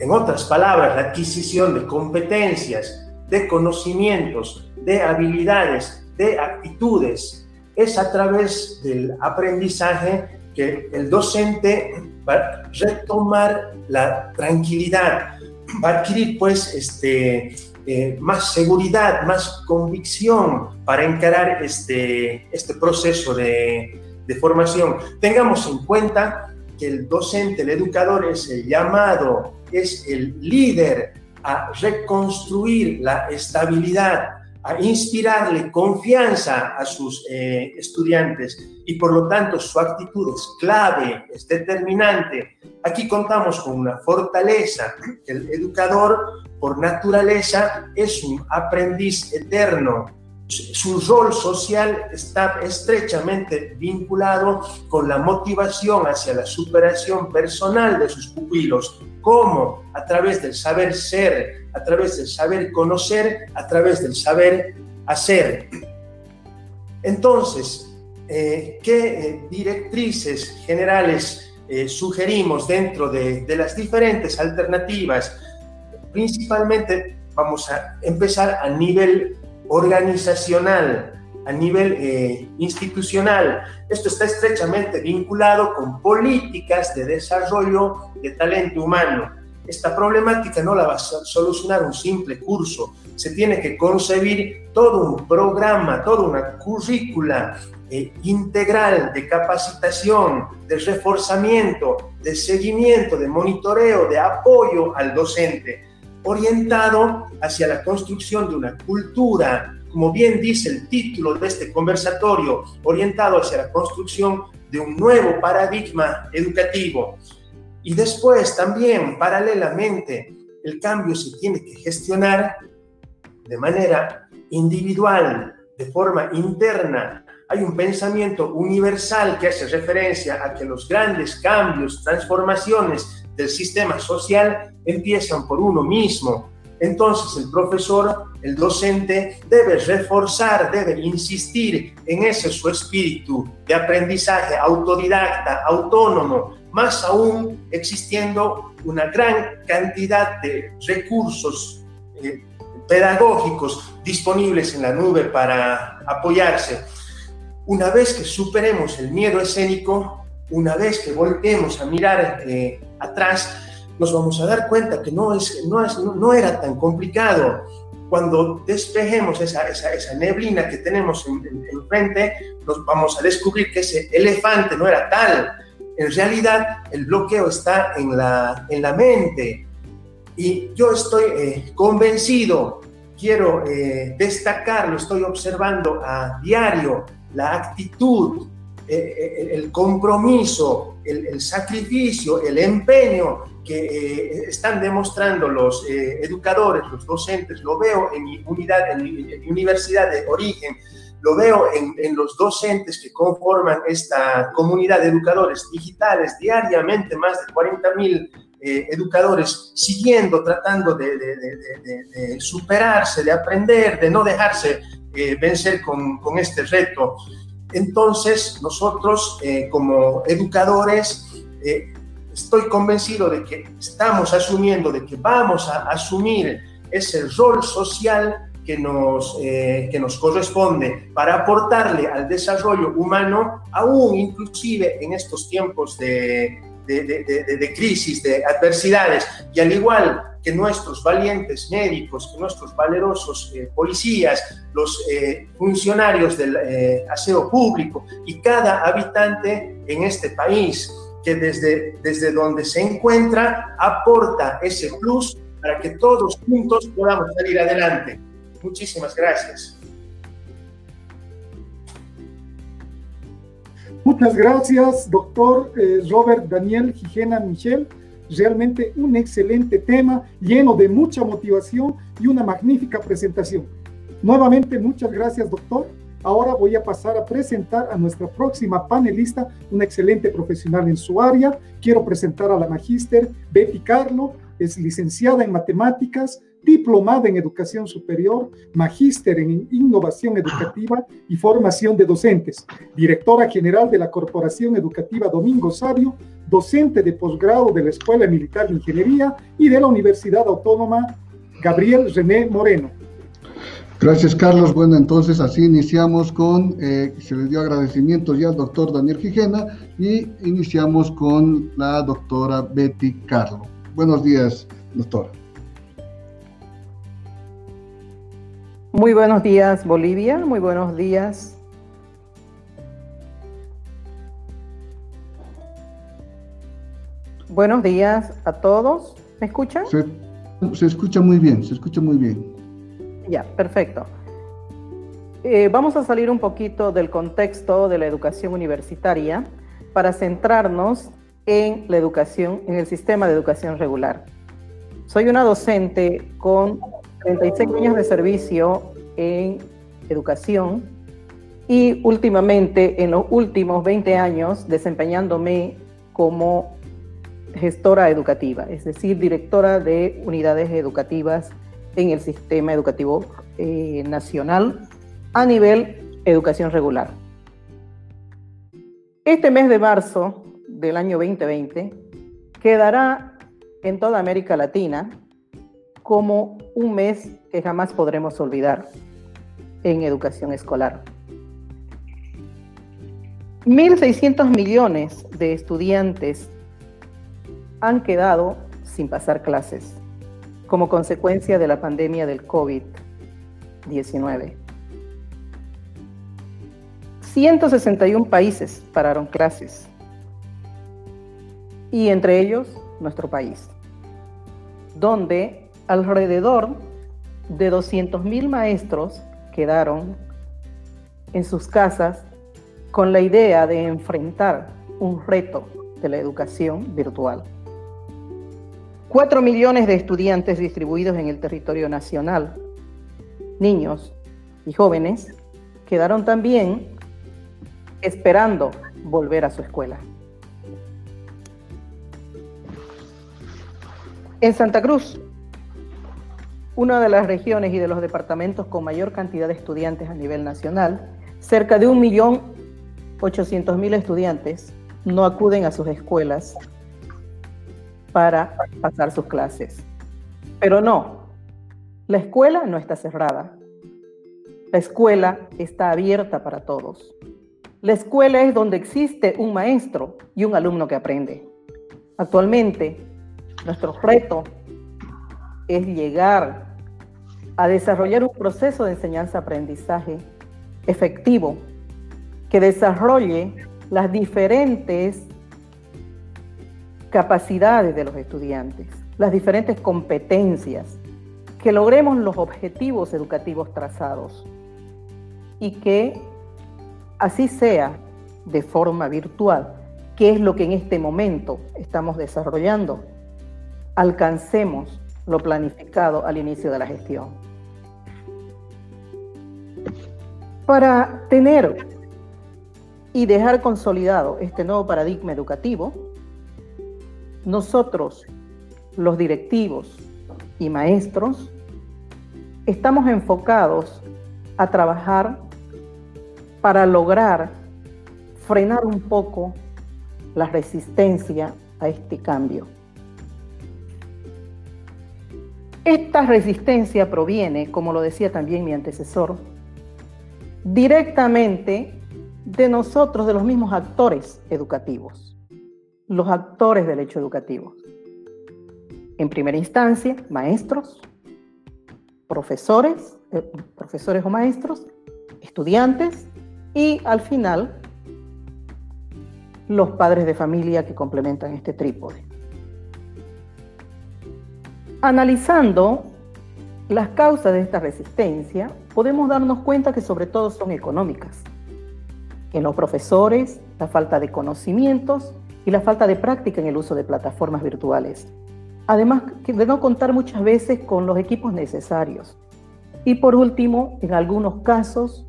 en otras palabras, la adquisición de competencias, de conocimientos, de habilidades, de actitudes. es a través del aprendizaje que el docente va a retomar la tranquilidad, va a adquirir pues este, eh, más seguridad, más convicción para encarar este, este proceso de, de formación. Tengamos en cuenta que el docente, el educador es el llamado, es el líder a reconstruir la estabilidad, a inspirarle confianza a sus eh, estudiantes y por lo tanto su actitud es clave, es determinante. Aquí contamos con una fortaleza. El educador por naturaleza es un aprendiz eterno, su rol social está estrechamente vinculado con la motivación hacia la superación personal de sus pupilos, como a través del saber ser, a través del saber conocer, a través del saber hacer. Entonces, eh, ¿qué eh, directrices generales eh, sugerimos dentro de, de las diferentes alternativas? Principalmente vamos a empezar a nivel organizacional, a nivel eh, institucional. Esto está estrechamente vinculado con políticas de desarrollo de talento humano. Esta problemática no la va a solucionar un simple curso, se tiene que concebir todo un programa, toda una currícula eh, integral de capacitación, de reforzamiento, de seguimiento, de monitoreo, de apoyo al docente orientado hacia la construcción de una cultura, como bien dice el título de este conversatorio, orientado hacia la construcción de un nuevo paradigma educativo. Y después también, paralelamente, el cambio se tiene que gestionar de manera individual, de forma interna. Hay un pensamiento universal que hace referencia a que los grandes cambios, transformaciones del sistema social empiezan por uno mismo. Entonces el profesor, el docente, debe reforzar, debe insistir en ese su espíritu de aprendizaje autodidacta, autónomo, más aún existiendo una gran cantidad de recursos eh, pedagógicos disponibles en la nube para apoyarse. Una vez que superemos el miedo escénico, una vez que volvemos a mirar eh, atrás, nos vamos a dar cuenta que no, es, no, es, no, era tan complicado. Cuando despejemos esa, esa, esa neblina que tenemos enfrente, en, nos vamos a descubrir que ese elefante no era tal. En realidad, el bloqueo está en la, en la mente. Y yo estoy eh, convencido, quiero eh, destacar, lo estoy observando a diario, la actitud, el compromiso, el, sacrificio, el empeño que eh, están demostrando los eh, educadores, los docentes, lo veo en mi unidad, en mi, universidad de origen, lo veo en, los docentes que conforman esta comunidad de educadores digitales, diariamente más de 40 mil educadores siguiendo, tratando de, de, superarse, de aprender, de no dejarse vencer con, con, este reto. Entonces, nosotros eh, como educadores, eh, estoy convencido de que estamos asumiendo, de que vamos a asumir ese rol social que nos, eh, que nos corresponde para aportarle al desarrollo humano, aún inclusive en estos tiempos de, de, crisis, de adversidades, y al igual que nuestros valientes médicos, que nuestros valerosos eh, policías, los eh, funcionarios del eh, aseo público y cada habitante en este país, que desde, desde donde se encuentra aporta ese plus para que todos juntos podamos salir adelante. Muchísimas gracias. Muchas gracias, doctor eh, Robert Daniel Gijena Michel. Realmente un excelente tema, lleno de mucha motivación y una magnífica presentación. Nuevamente, muchas gracias, doctor. Ahora voy a pasar a presentar a nuestra próxima panelista, una excelente profesional en su área. Quiero presentar a la magíster Betty Carlo, es licenciada en matemáticas, diplomada en educación superior, magíster en innovación educativa y formación de docentes, directora general de la Corporación Educativa Domingo Sabio, docente de posgrado de la Escuela Militar de Ingeniería y de la Universidad Autónoma Gabriel René Moreno. Gracias, Carlos. Bueno, entonces así iniciamos con, eh, se le dio agradecimientos ya al doctor Daniel Gijena y iniciamos con la doctora Betty Carlo. Buenos días, doctora. Muy buenos días, Bolivia. Muy buenos días. Buenos días a todos. ¿Me escuchan? Se, se escucha muy bien, se escucha muy bien. Ya, perfecto. Eh, vamos a salir un poquito del contexto de la educación universitaria para centrarnos en la educación, en el sistema de educación regular. Soy una docente con 36 años de servicio en educación y últimamente, en los últimos 20 años, desempeñándome como gestora educativa, es decir, directora de unidades educativas en el sistema educativo eh, nacional a nivel educación regular. Este mes de marzo del año 2020 quedará en toda América Latina como un mes que jamás podremos olvidar en educación escolar. 1.600 millones de estudiantes han quedado sin pasar clases como consecuencia de la pandemia del COVID-19. 161 países pararon clases y entre ellos nuestro país, donde alrededor de 200.000 maestros quedaron en sus casas con la idea de enfrentar un reto de la educación virtual. Cuatro millones de estudiantes distribuidos en el territorio nacional, niños y jóvenes, quedaron también esperando volver a su escuela. En Santa Cruz, una de las regiones y de los departamentos con mayor cantidad de estudiantes a nivel nacional, cerca de un millón ochocientos mil estudiantes no acuden a sus escuelas para pasar sus clases. Pero no, la escuela no está cerrada. La escuela está abierta para todos. La escuela es donde existe un maestro y un alumno que aprende. Actualmente, nuestro reto es llegar a desarrollar un proceso de enseñanza-aprendizaje efectivo que desarrolle las diferentes capacidades de los estudiantes, las diferentes competencias, que logremos los objetivos educativos trazados y que así sea de forma virtual, que es lo que en este momento estamos desarrollando, alcancemos lo planificado al inicio de la gestión. Para tener y dejar consolidado este nuevo paradigma educativo, nosotros, los directivos y maestros, estamos enfocados a trabajar para lograr frenar un poco la resistencia a este cambio. Esta resistencia proviene, como lo decía también mi antecesor, directamente de nosotros, de los mismos actores educativos los actores del hecho educativo. En primera instancia, maestros, profesores, eh, profesores o maestros, estudiantes y al final los padres de familia que complementan este trípode. Analizando las causas de esta resistencia, podemos darnos cuenta que sobre todo son económicas. En los profesores, la falta de conocimientos y la falta de práctica en el uso de plataformas virtuales. Además de no contar muchas veces con los equipos necesarios. Y por último, en algunos casos,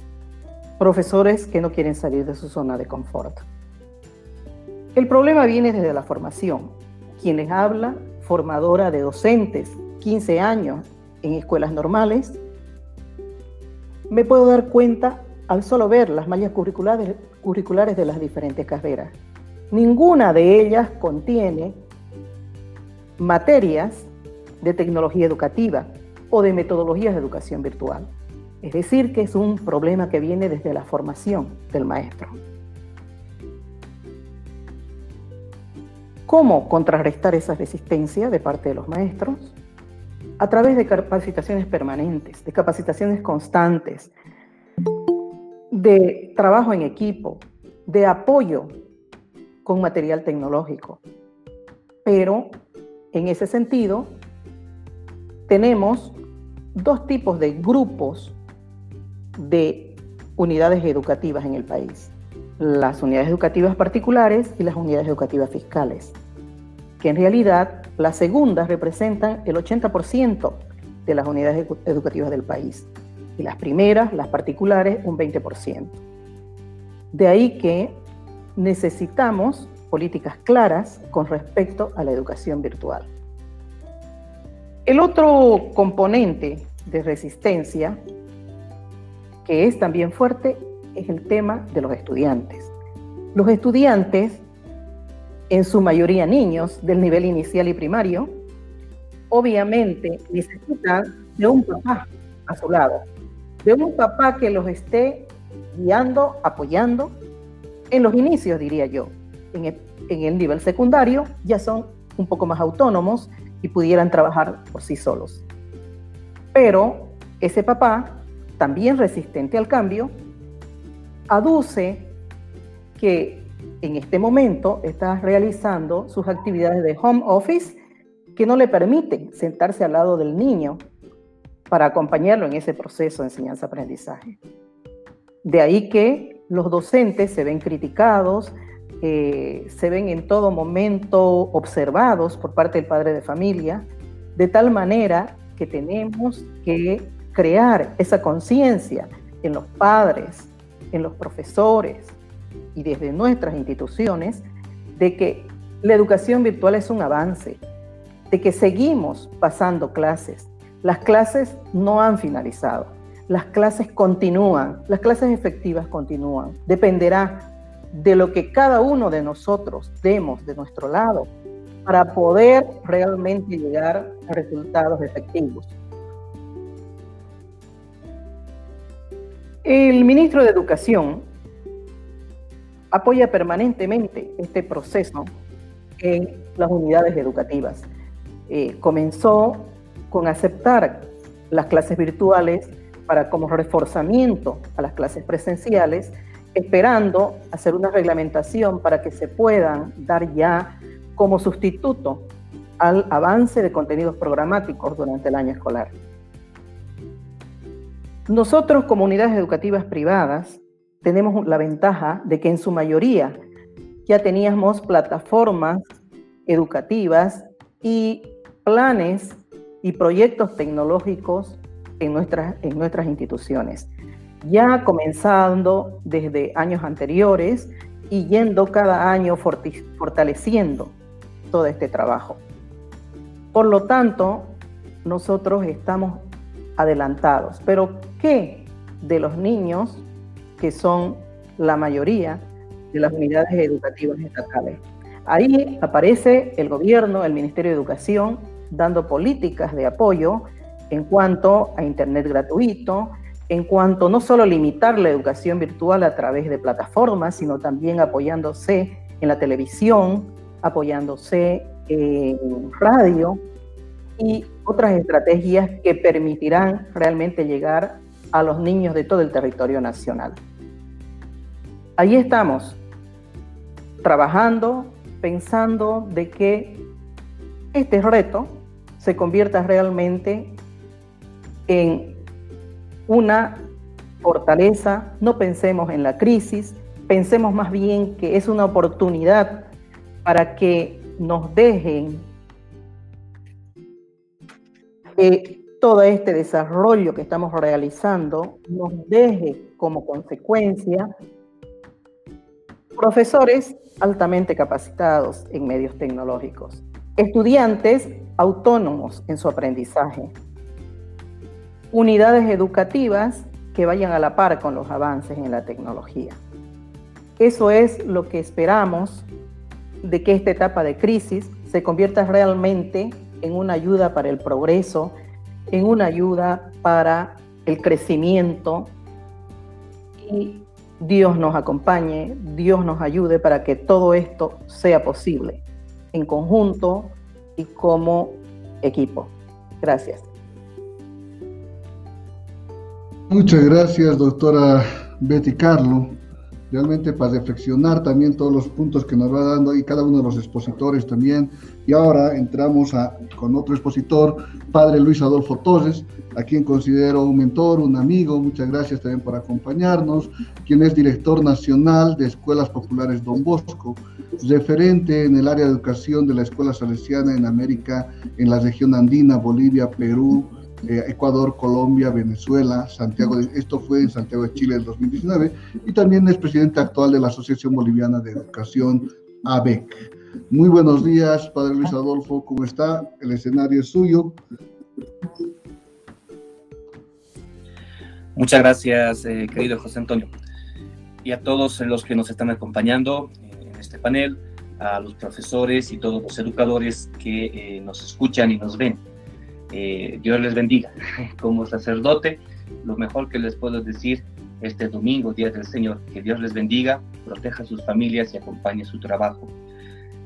profesores que no quieren salir de su zona de confort. El problema viene desde la formación. Quien les habla, formadora de docentes, 15 años en escuelas normales, me puedo dar cuenta al solo ver las mallas curriculares, de las diferentes carreras. Ninguna de ellas contiene materias de tecnología educativa o de metodologías de educación virtual. Es decir, que es un problema que viene desde la formación del maestro. ¿Cómo contrarrestar esa resistencia de parte de los maestros? A través de capacitaciones permanentes, de capacitaciones constantes, de trabajo en equipo, de apoyo con material tecnológico. Pero en ese sentido, tenemos dos tipos de grupos de unidades educativas en el país. Las unidades educativas particulares y las unidades educativas fiscales, que en realidad las segundas representan el 80% de las unidades educativas del país y las primeras, las particulares, un 20%. De ahí que necesitamos políticas claras con respecto a la educación virtual. El otro componente de resistencia, que es también fuerte, es el tema de los estudiantes. Los estudiantes, en su mayoría niños del nivel inicial y primario, obviamente necesitan de un papá a su lado, de un papá que los esté guiando, apoyando, en los inicios diría yo. En el, en el nivel secundario ya son un poco más autónomos y pudieran trabajar por sí solos. Pero ese papá, también resistente al cambio, aduce que en este momento está realizando sus actividades de home office que no le permiten sentarse al lado del niño para acompañarlo en ese proceso de enseñanza-aprendizaje. De ahí que los docentes se ven criticados, eh, se ven en todo momento observados por parte del padre de familia, de tal manera que tenemos que crear esa conciencia en los padres, en los profesores y desde nuestras instituciones de que la educación virtual es un avance, de que seguimos pasando clases. Las clases no han finalizado, las clases continúan, las clases efectivas continúan. Dependerá de lo que cada uno de nosotros demos de nuestro lado para poder realmente llegar a resultados efectivos. El ministro de Educación apoya permanentemente este proceso en las unidades educativas. Eh, comenzó con aceptar las clases virtuales para como reforzamiento a las clases presenciales esperando hacer una reglamentación para que se puedan dar ya como sustituto al avance de contenidos programáticos durante el año escolar. Nosotros, comunidades educativas privadas, tenemos la ventaja de que en su mayoría ya teníamos plataformas educativas y planes y proyectos tecnológicos en nuestras, en nuestras instituciones ya comenzando desde años anteriores y yendo cada año fortaleciendo todo este trabajo. Por lo tanto, nosotros estamos adelantados. Pero ¿qué de los niños, que son la mayoría de las unidades educativas estatales? Ahí aparece el gobierno, el Ministerio de Educación, dando políticas de apoyo en cuanto a Internet gratuito, en cuanto no solo limitar la educación virtual a través de plataformas, sino también apoyándose en la televisión, apoyándose en radio y otras estrategias que permitirán realmente llegar a los niños de todo el territorio nacional. Ahí estamos, trabajando, pensando de que este reto se convierta realmente en una fortaleza, no pensemos en la crisis, pensemos más bien que es una oportunidad para que nos dejen que todo este desarrollo que estamos realizando nos deje como consecuencia profesores altamente capacitados en medios tecnológicos, estudiantes autónomos en su aprendizaje, unidades educativas que vayan a la par con los avances en la tecnología. Eso es lo que esperamos de que esta etapa de crisis se convierta realmente en una ayuda para el progreso, en una ayuda para el crecimiento y Dios nos acompañe, Dios nos ayude para que todo esto sea posible en conjunto y como equipo. Gracias. Muchas gracias, doctora Betty Carlo realmente para reflexionar también todos los puntos que nos va dando y cada uno de los expositores también. Y ahora entramos con otro expositor, padre Luis Adolfo Torres, a quien considero un mentor, un amigo. Muchas gracias también por acompañarnos, quien es director nacional de Escuelas Populares Don Bosco, referente en el área de educación de la Escuela Salesiana en América, en la región andina, Bolivia, Perú, eh, Ecuador, Colombia, Venezuela, Santiago, de, esto fue en Santiago de Chile en 2019, y también es presidente actual de la Asociación Boliviana de Educación, ABEC. Muy buenos días, Padre Luis Adolfo, ¿cómo está? El escenario es suyo. Muchas gracias, eh, querido José Antonio. Y a todos los que nos están acompañando en este panel, a los profesores y todos los educadores que eh, nos escuchan y nos ven. Eh, Dios les bendiga. Como sacerdote, lo mejor que les puedo decir este domingo, Día del Señor, que Dios les bendiga, proteja a sus familias y acompañe su trabajo.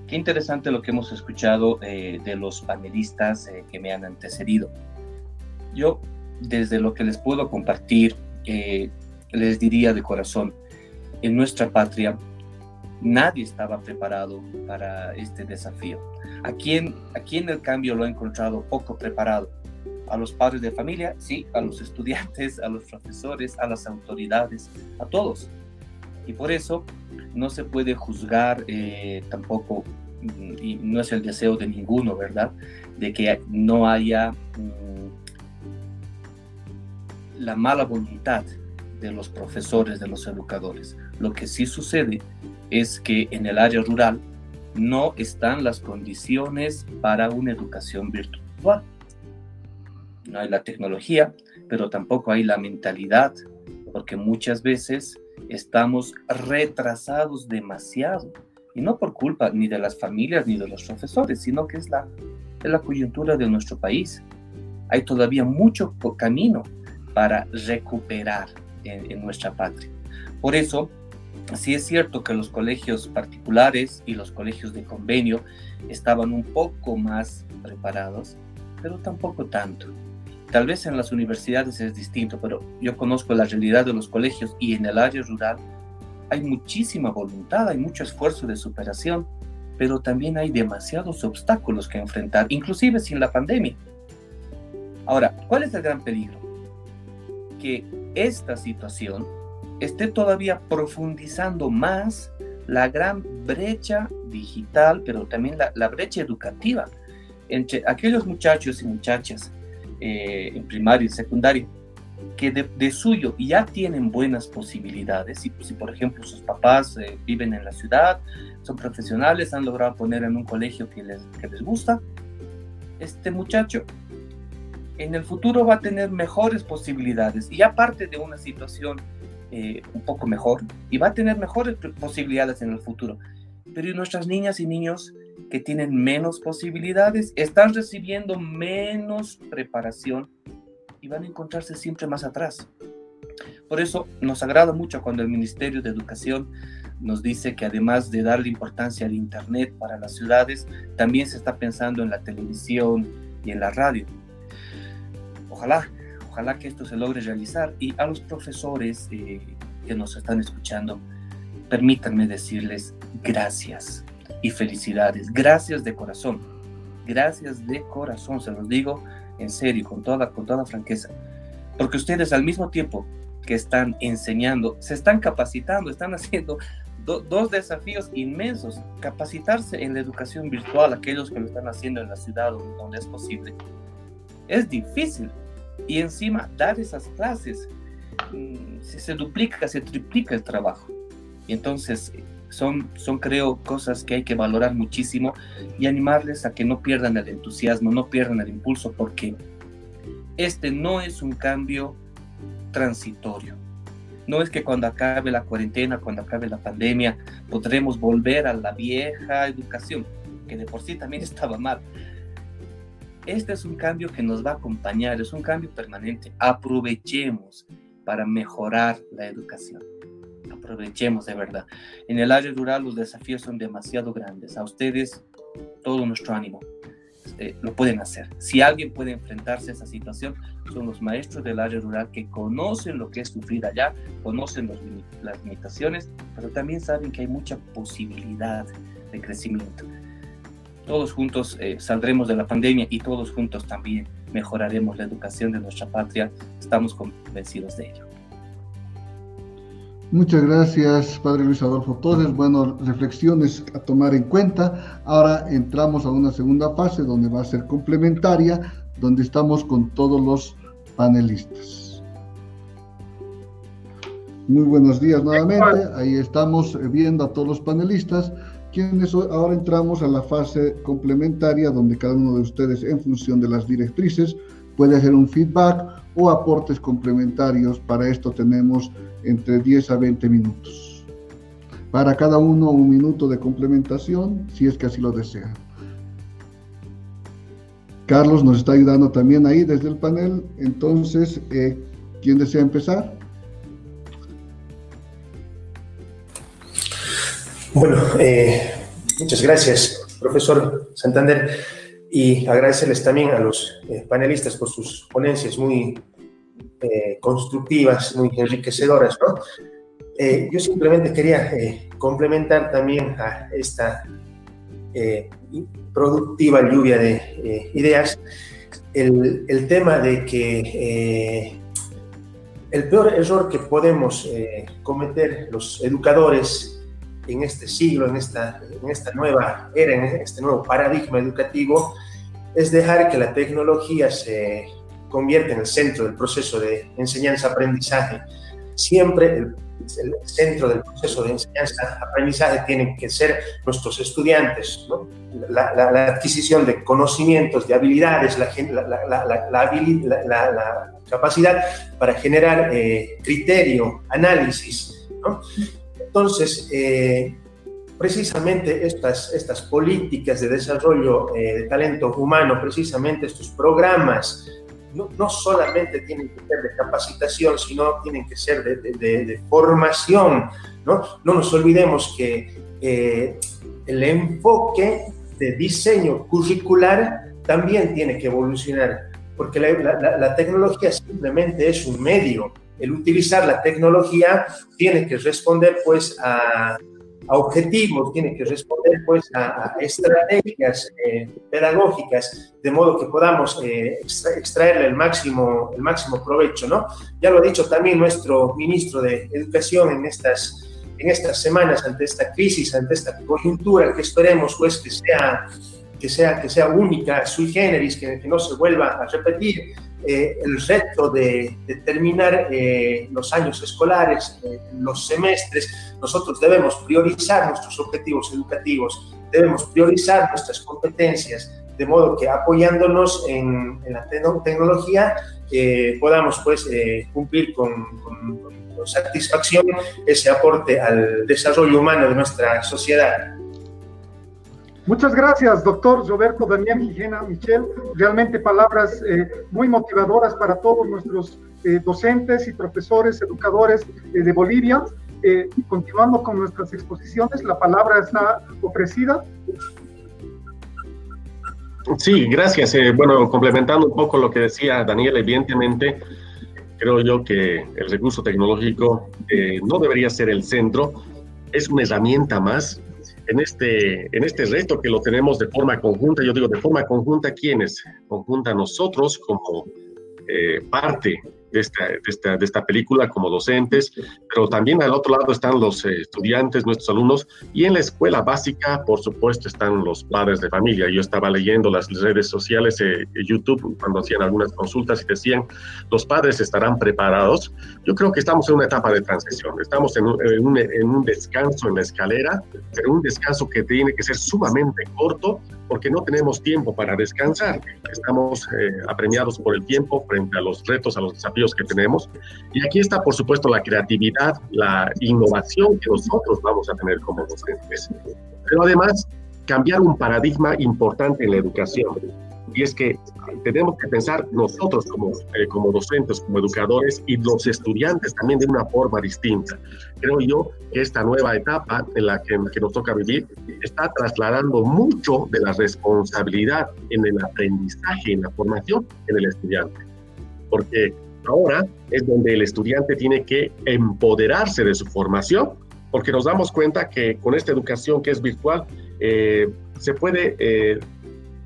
Qué interesante lo que hemos escuchado eh, de los panelistas eh, que me han antecedido. Yo, desde lo que les puedo compartir, les diría de corazón, en nuestra patria nadie estaba preparado para este desafío ¿A quién, ¿A quién el cambio lo ha encontrado poco preparado? A los padres de familia, sí, a los estudiantes, a los profesores, a las autoridades, a todos. Y por eso no se puede juzgar eh, tampoco, mm, y no es el deseo de ninguno, ¿verdad? De que no haya mm, la mala voluntad de los profesores, de los educadores. Lo que sí sucede es que en el área rural no están las condiciones para una educación virtual. No hay la tecnología, pero tampoco hay la mentalidad, porque muchas veces estamos retrasados demasiado, y no por culpa ni de las familias ni de los profesores, sino que es la, la coyuntura de nuestro país. Hay todavía mucho camino para recuperar en, en nuestra patria. Por eso, Sí es cierto que los colegios particulares y los colegios de convenio estaban un poco más preparados, pero tampoco tanto. Tal vez en las universidades es distinto, pero yo conozco la realidad de los colegios y en el área rural hay muchísima voluntad, hay mucho esfuerzo de superación, pero también hay demasiados obstáculos que enfrentar, inclusive sin la pandemia. Ahora, ¿cuál es el gran peligro? Que esta situación esté todavía profundizando más la gran brecha digital, pero también la, brecha educativa entre aquellos muchachos y muchachas eh, en primaria y secundaria que de, suyo ya tienen buenas posibilidades. Si, si por ejemplo sus papás eh, viven en la ciudad, son profesionales, han logrado poner en un colegio que les, que les gusta, este muchacho en el futuro va a tener mejores posibilidades y aparte de una situación eh, un poco mejor y va a tener mejores posibilidades en el futuro. Pero nuestras niñas y niños que tienen menos posibilidades están recibiendo menos preparación y van a encontrarse siempre más atrás. Por eso nos agrada mucho cuando el Ministerio de Educación nos dice que además de darle importancia al Internet para las ciudades, también se está pensando en la televisión y en la radio. Ojalá ojalá que esto se logre realizar. Y a los profesores eh, que nos están escuchando, permítanme decirles gracias y felicidades. Gracias de corazón. Gracias de corazón, se los digo en serio, con toda, con toda franqueza. Porque ustedes al mismo tiempo que están enseñando, se están capacitando, están haciendo dos desafíos inmensos. Capacitarse en la educación virtual, aquellos que lo están haciendo en la ciudad donde es posible. Es difícil, y encima dar esas clases, mm, se, duplica, se triplica el trabajo. Y entonces son, son, creo, cosas que hay que valorar muchísimo y animarles a que no pierdan el entusiasmo, no pierdan el impulso, porque este no es un cambio transitorio. No es que cuando acabe la cuarentena, cuando acabe la pandemia, podremos volver a la vieja educación, que de por sí también estaba mal. Este es un cambio que nos va a acompañar, es un cambio permanente. Aprovechemos para mejorar la educación. Aprovechemos de verdad. En el área rural los desafíos son demasiado grandes. A ustedes todo nuestro ánimo. Eh, lo pueden hacer. Si alguien puede enfrentarse a esa situación, son los maestros del área rural que conocen lo que es sufrir allá, conocen las limitaciones, pero también saben que hay mucha posibilidad de crecimiento. Todos juntos eh, saldremos de la pandemia y todos juntos también mejoraremos la educación de nuestra patria. Estamos convencidos de ello. Muchas gracias, Padre Luis Adolfo Torres. Bueno, reflexiones a tomar en cuenta. Ahora entramos a una segunda fase donde va a ser complementaria, donde estamos con todos los panelistas. Muy buenos días nuevamente. Ahí estamos viendo a todos los panelistas quienes ahora entramos a la fase complementaria donde cada uno de ustedes en función de las directrices puede hacer un feedback o aportes complementarios. Para esto tenemos entre 10 a 20 minutos. Para cada uno un minuto de complementación, si es que así lo desean. Carlos nos está ayudando también ahí desde el panel. Entonces, eh, ¿quién desea empezar? Bueno, eh, muchas gracias, profesor Santander, y agradecerles también a los eh, panelistas por sus ponencias muy eh, constructivas, muy enriquecedoras. ¿no? yo simplemente quería complementar también a esta productiva lluvia de ideas el, el, tema de que el peor error que podemos cometer los educadores en este siglo, en esta, en esta nueva era, en este nuevo paradigma educativo, es dejar que la tecnología se convierta en el centro del proceso de enseñanza-aprendizaje. Siempre el, centro del proceso de enseñanza-aprendizaje tienen que ser nuestros estudiantes, la, adquisición de conocimientos, de habilidades, la, la capacidad para generar eh, criterio, análisis. ¿no? Entonces, eh, precisamente estas, estas políticas de desarrollo eh, de talento humano, precisamente estos programas, no, no, solamente tienen que ser de capacitación, sino tienen que ser de, de, formación. ¿no? no nos olvidemos que eh, el enfoque de diseño curricular también tiene que evolucionar, porque la, la, la tecnología simplemente es un medio el utilizar la tecnología tiene que responder pues a, objetivos, tiene que responder pues a, estrategias eh, pedagógicas, de modo que podamos eh, extraerle el máximo, el máximo provecho, ¿no? Ya lo ha dicho también nuestro ministro de Educación en estas, en estas semanas ante esta crisis, ante esta coyuntura que esperemos pues que sea que sea, que sea única, sui generis, que, que no se vuelva a repetir, eh, el reto de, terminar eh, los años escolares, eh, los semestres, nosotros debemos priorizar nuestros objetivos educativos, debemos priorizar nuestras competencias, de modo que apoyándonos en, la tecnología podamos pues cumplir con, con satisfacción ese aporte al desarrollo humano de nuestra sociedad. Muchas gracias, doctor Roberto Daniel Gijena Michel. Realmente palabras eh, muy motivadoras para todos nuestros eh, docentes y profesores, educadores eh, de Bolivia. continuando con nuestras exposiciones, la palabra está ofrecida. Sí, gracias. bueno, complementando un poco lo que decía Daniel, evidentemente, creo yo que el recurso tecnológico no debería ser el centro, es una herramienta más en este, en este reto que lo tenemos de forma conjunta. Yo digo de forma conjunta, ¿quiénes? Conjunta nosotros como eh, parte de esta, de, esta, de esta, película como docentes, pero también al otro lado están los eh, estudiantes, nuestros alumnos, y en la escuela básica, por supuesto, están los padres de familia. Yo estaba leyendo las redes sociales, eh, YouTube, cuando hacían algunas consultas y decían, los padres estarán preparados. Yo creo que estamos en una etapa de transición, estamos en un, en un, en un descanso en la escalera, pero un descanso que tiene que ser sumamente corto porque no tenemos tiempo para descansar. Estamos eh, apremiados por el tiempo frente a los retos, a los desafíos que tenemos. Y aquí está, por supuesto, la creatividad, la innovación que nosotros vamos a tener como docentes. Pero además, cambiar un paradigma importante en la educación. Y es que tenemos que pensar nosotros como, eh, como docentes, como educadores y los estudiantes también de una forma distinta. Creo yo que esta nueva etapa en la que, que nos toca vivir está trasladando mucho de la responsabilidad en el aprendizaje, en la formación en el estudiante. Porque ahora es donde el estudiante tiene que empoderarse de su formación, porque nos damos cuenta que con esta educación que es virtual, eh, se puede eh,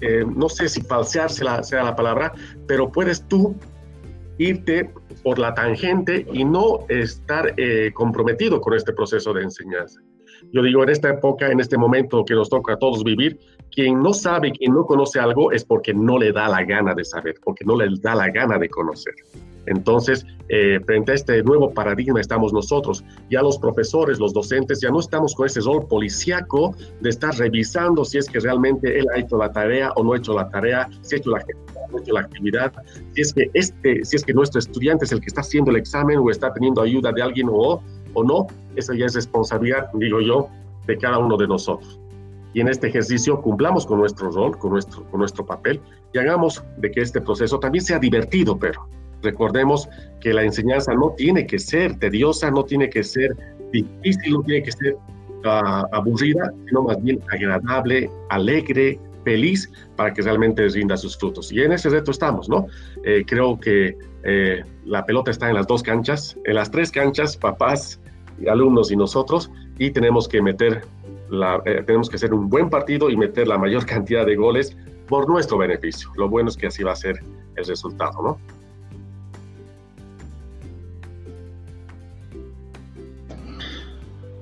eh, no sé si falsear sea la palabra, pero puedes tú irte por la tangente y no estar eh, comprometido con este proceso de enseñanza. Yo digo, en esta época, en este momento que nos toca a todos vivir, quien no sabe, quien no conoce algo es porque no le da la gana de saber, porque no le da la gana de conocer. Entonces, eh, frente a este nuevo paradigma estamos nosotros. Ya los profesores, los docentes, ya no estamos con ese rol policíaco de estar revisando si es que realmente él ha hecho la tarea o no ha hecho la tarea, si ha hecho la, actividad, si es que este, si es que nuestro estudiante es el que está haciendo el examen o está teniendo ayuda de alguien o, o no, esa ya es responsabilidad, digo yo, de cada uno de nosotros. Y en este ejercicio cumplamos con nuestro rol, con nuestro, con nuestro papel y hagamos de que este proceso también sea divertido, pero Recordemos que la enseñanza no tiene que ser tediosa, no tiene que ser difícil, no tiene que ser uh, aburrida, sino más bien agradable, alegre, feliz, para que realmente rinda sus frutos. Y en ese reto estamos, ¿no? Eh, creo que eh, la pelota está en las dos canchas, en las tres canchas, papás, alumnos y nosotros, y tenemos que meter, la, eh, tenemos que hacer un buen partido y meter la mayor cantidad de goles por nuestro beneficio. Lo bueno es que así va a ser el resultado, ¿no?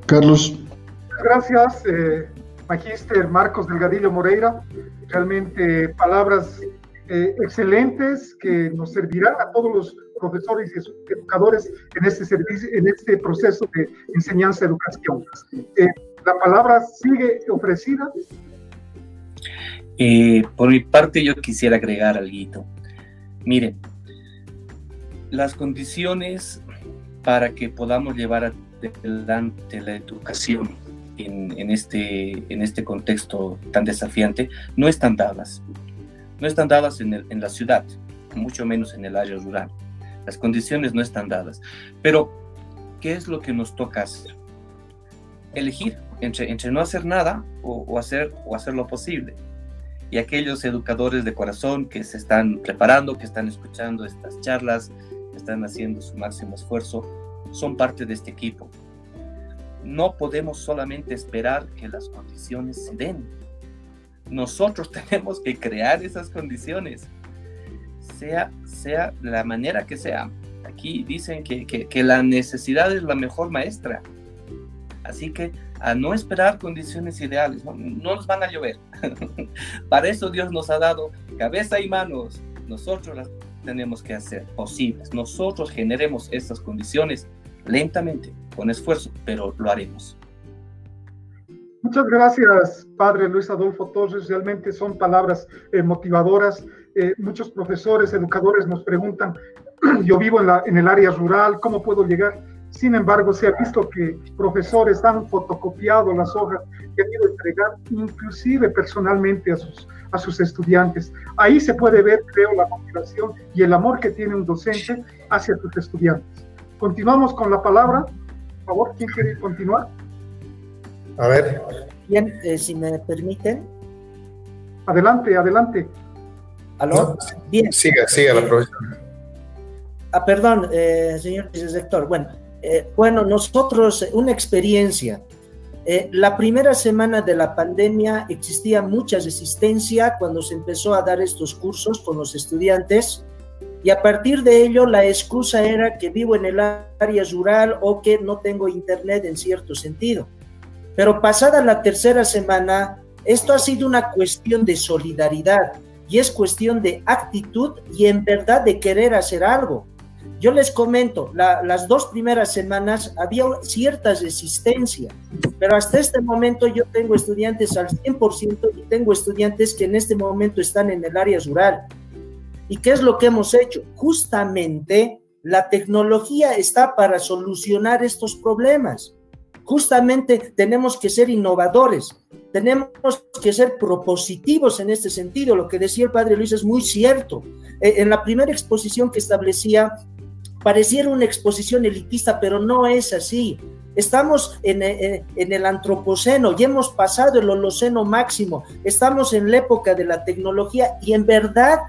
Carlos. Gracias, eh, Magíster Marcos Delgadillo Moreira. Realmente palabras eh, excelentes que nos servirán a todos los profesores y educadores en este servicio, en este proceso de enseñanza-educación. Eh, la palabra sigue ofrecida. Eh, por mi parte, yo quisiera agregar algo. Miren, las condiciones para que podamos llevar a delante la educación en, este, en este contexto tan desafiante no están dadas. No están dadas en, la ciudad, mucho menos en el área rural. Las condiciones no están dadas. Pero, ¿qué es lo que nos toca hacer? Elegir entre, entre no hacer nada o, hacer, o hacer lo posible. Y aquellos educadores de corazón que se están preparando, que están escuchando estas charlas, que están haciendo su máximo esfuerzo, son parte de este equipo. No podemos solamente esperar que las condiciones se den. Nosotros tenemos que crear esas condiciones, sea, sea la manera que sea. Aquí dicen que, que, la necesidad es la mejor maestra. Así que a no esperar condiciones ideales, no, no nos van a llover. Para eso Dios nos ha dado cabeza y manos. Nosotros las tenemos que hacer posibles. Nosotros generemos estas condiciones lentamente, con esfuerzo, pero lo haremos. Muchas gracias, padre Luis Adolfo Torres. Realmente son palabras eh, motivadoras. Eh, muchos profesores, educadores nos preguntan, yo vivo en, la, en el área rural, ¿cómo puedo llegar? Sin embargo, se ha visto que profesores han fotocopiado las hojas que han ido a entregar inclusive personalmente a sus, a sus estudiantes. Ahí se puede ver, creo, la motivación y el amor que tiene un docente hacia sus estudiantes. Continuamos con la palabra. Por favor, ¿quién quiere continuar? A ver. Bien, eh, si me permiten. Adelante, adelante. ¿Aló? Bien. Siga, siga la profesora. Ah, perdón, eh, señor director. Bueno, eh, bueno, nosotros, una experiencia. la primera semana de la pandemia existía mucha resistencia cuando se empezó a dar estos cursos con los estudiantes y a partir de ello la excusa era que vivo en el área rural o que no tengo internet en cierto sentido. Pero pasada la tercera semana, esto ha sido una cuestión de solidaridad y es cuestión de actitud y en verdad de querer hacer algo. Yo les comento, las dos primeras semanas había cierta resistencia, pero hasta este momento yo tengo estudiantes al 100% y tengo estudiantes que en este momento están en el área rural ¿Y qué es lo que hemos hecho? Justamente la tecnología está para solucionar estos problemas. justamente tenemos que ser innovadores, tenemos que ser propositivos en este sentido. Lo que decía el padre Luis es muy cierto. Eh, en la primera exposición que establecía, pareciera una exposición elitista, pero no es así. Estamos en, eh, en, el antropoceno y hemos pasado el holoceno máximo. Estamos en la época de la tecnología y en verdad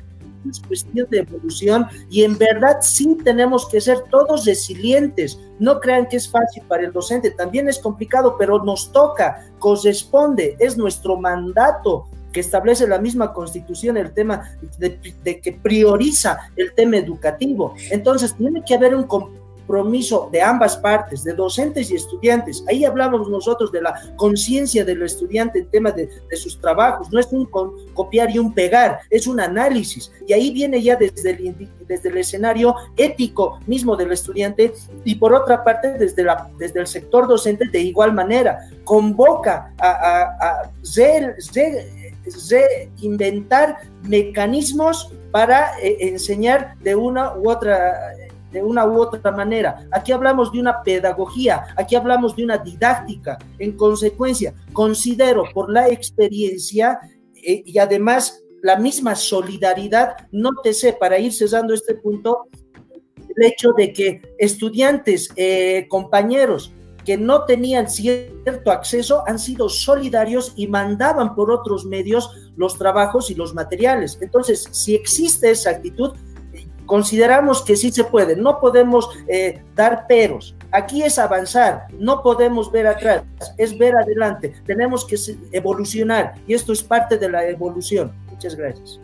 es cuestión de evolución y en verdad sí tenemos que ser todos resilientes. No crean que es fácil para el docente, también es complicado, pero nos toca, corresponde, es nuestro mandato que establece la misma constitución el tema de, de que prioriza el tema educativo. Entonces, tiene que haber un compromiso de ambas partes, de docentes y estudiantes. Ahí hablamos nosotros de la conciencia del estudiante en tema de, sus trabajos. No es un copiar y un pegar, es un análisis. Y ahí viene ya desde el, desde el escenario ético mismo del estudiante y por otra parte desde, la, desde el sector docente de igual manera. Convoca a, a, inventar mecanismos para eh, enseñar de una u otra de una u otra manera. Aquí hablamos de una pedagogía, aquí hablamos de una didáctica. En consecuencia, considero por la experiencia eh, y además la misma solidaridad, nótese para ir cesando este punto, el hecho de que estudiantes, eh, compañeros, que no tenían cierto acceso han sido solidarios y mandaban por otros medios los trabajos y los materiales. Entonces, si existe esa actitud, consideramos que sí se puede, no podemos eh, dar peros. Aquí es avanzar, no podemos ver atrás, es ver adelante, tenemos que evolucionar y esto es parte de la evolución. Muchas gracias.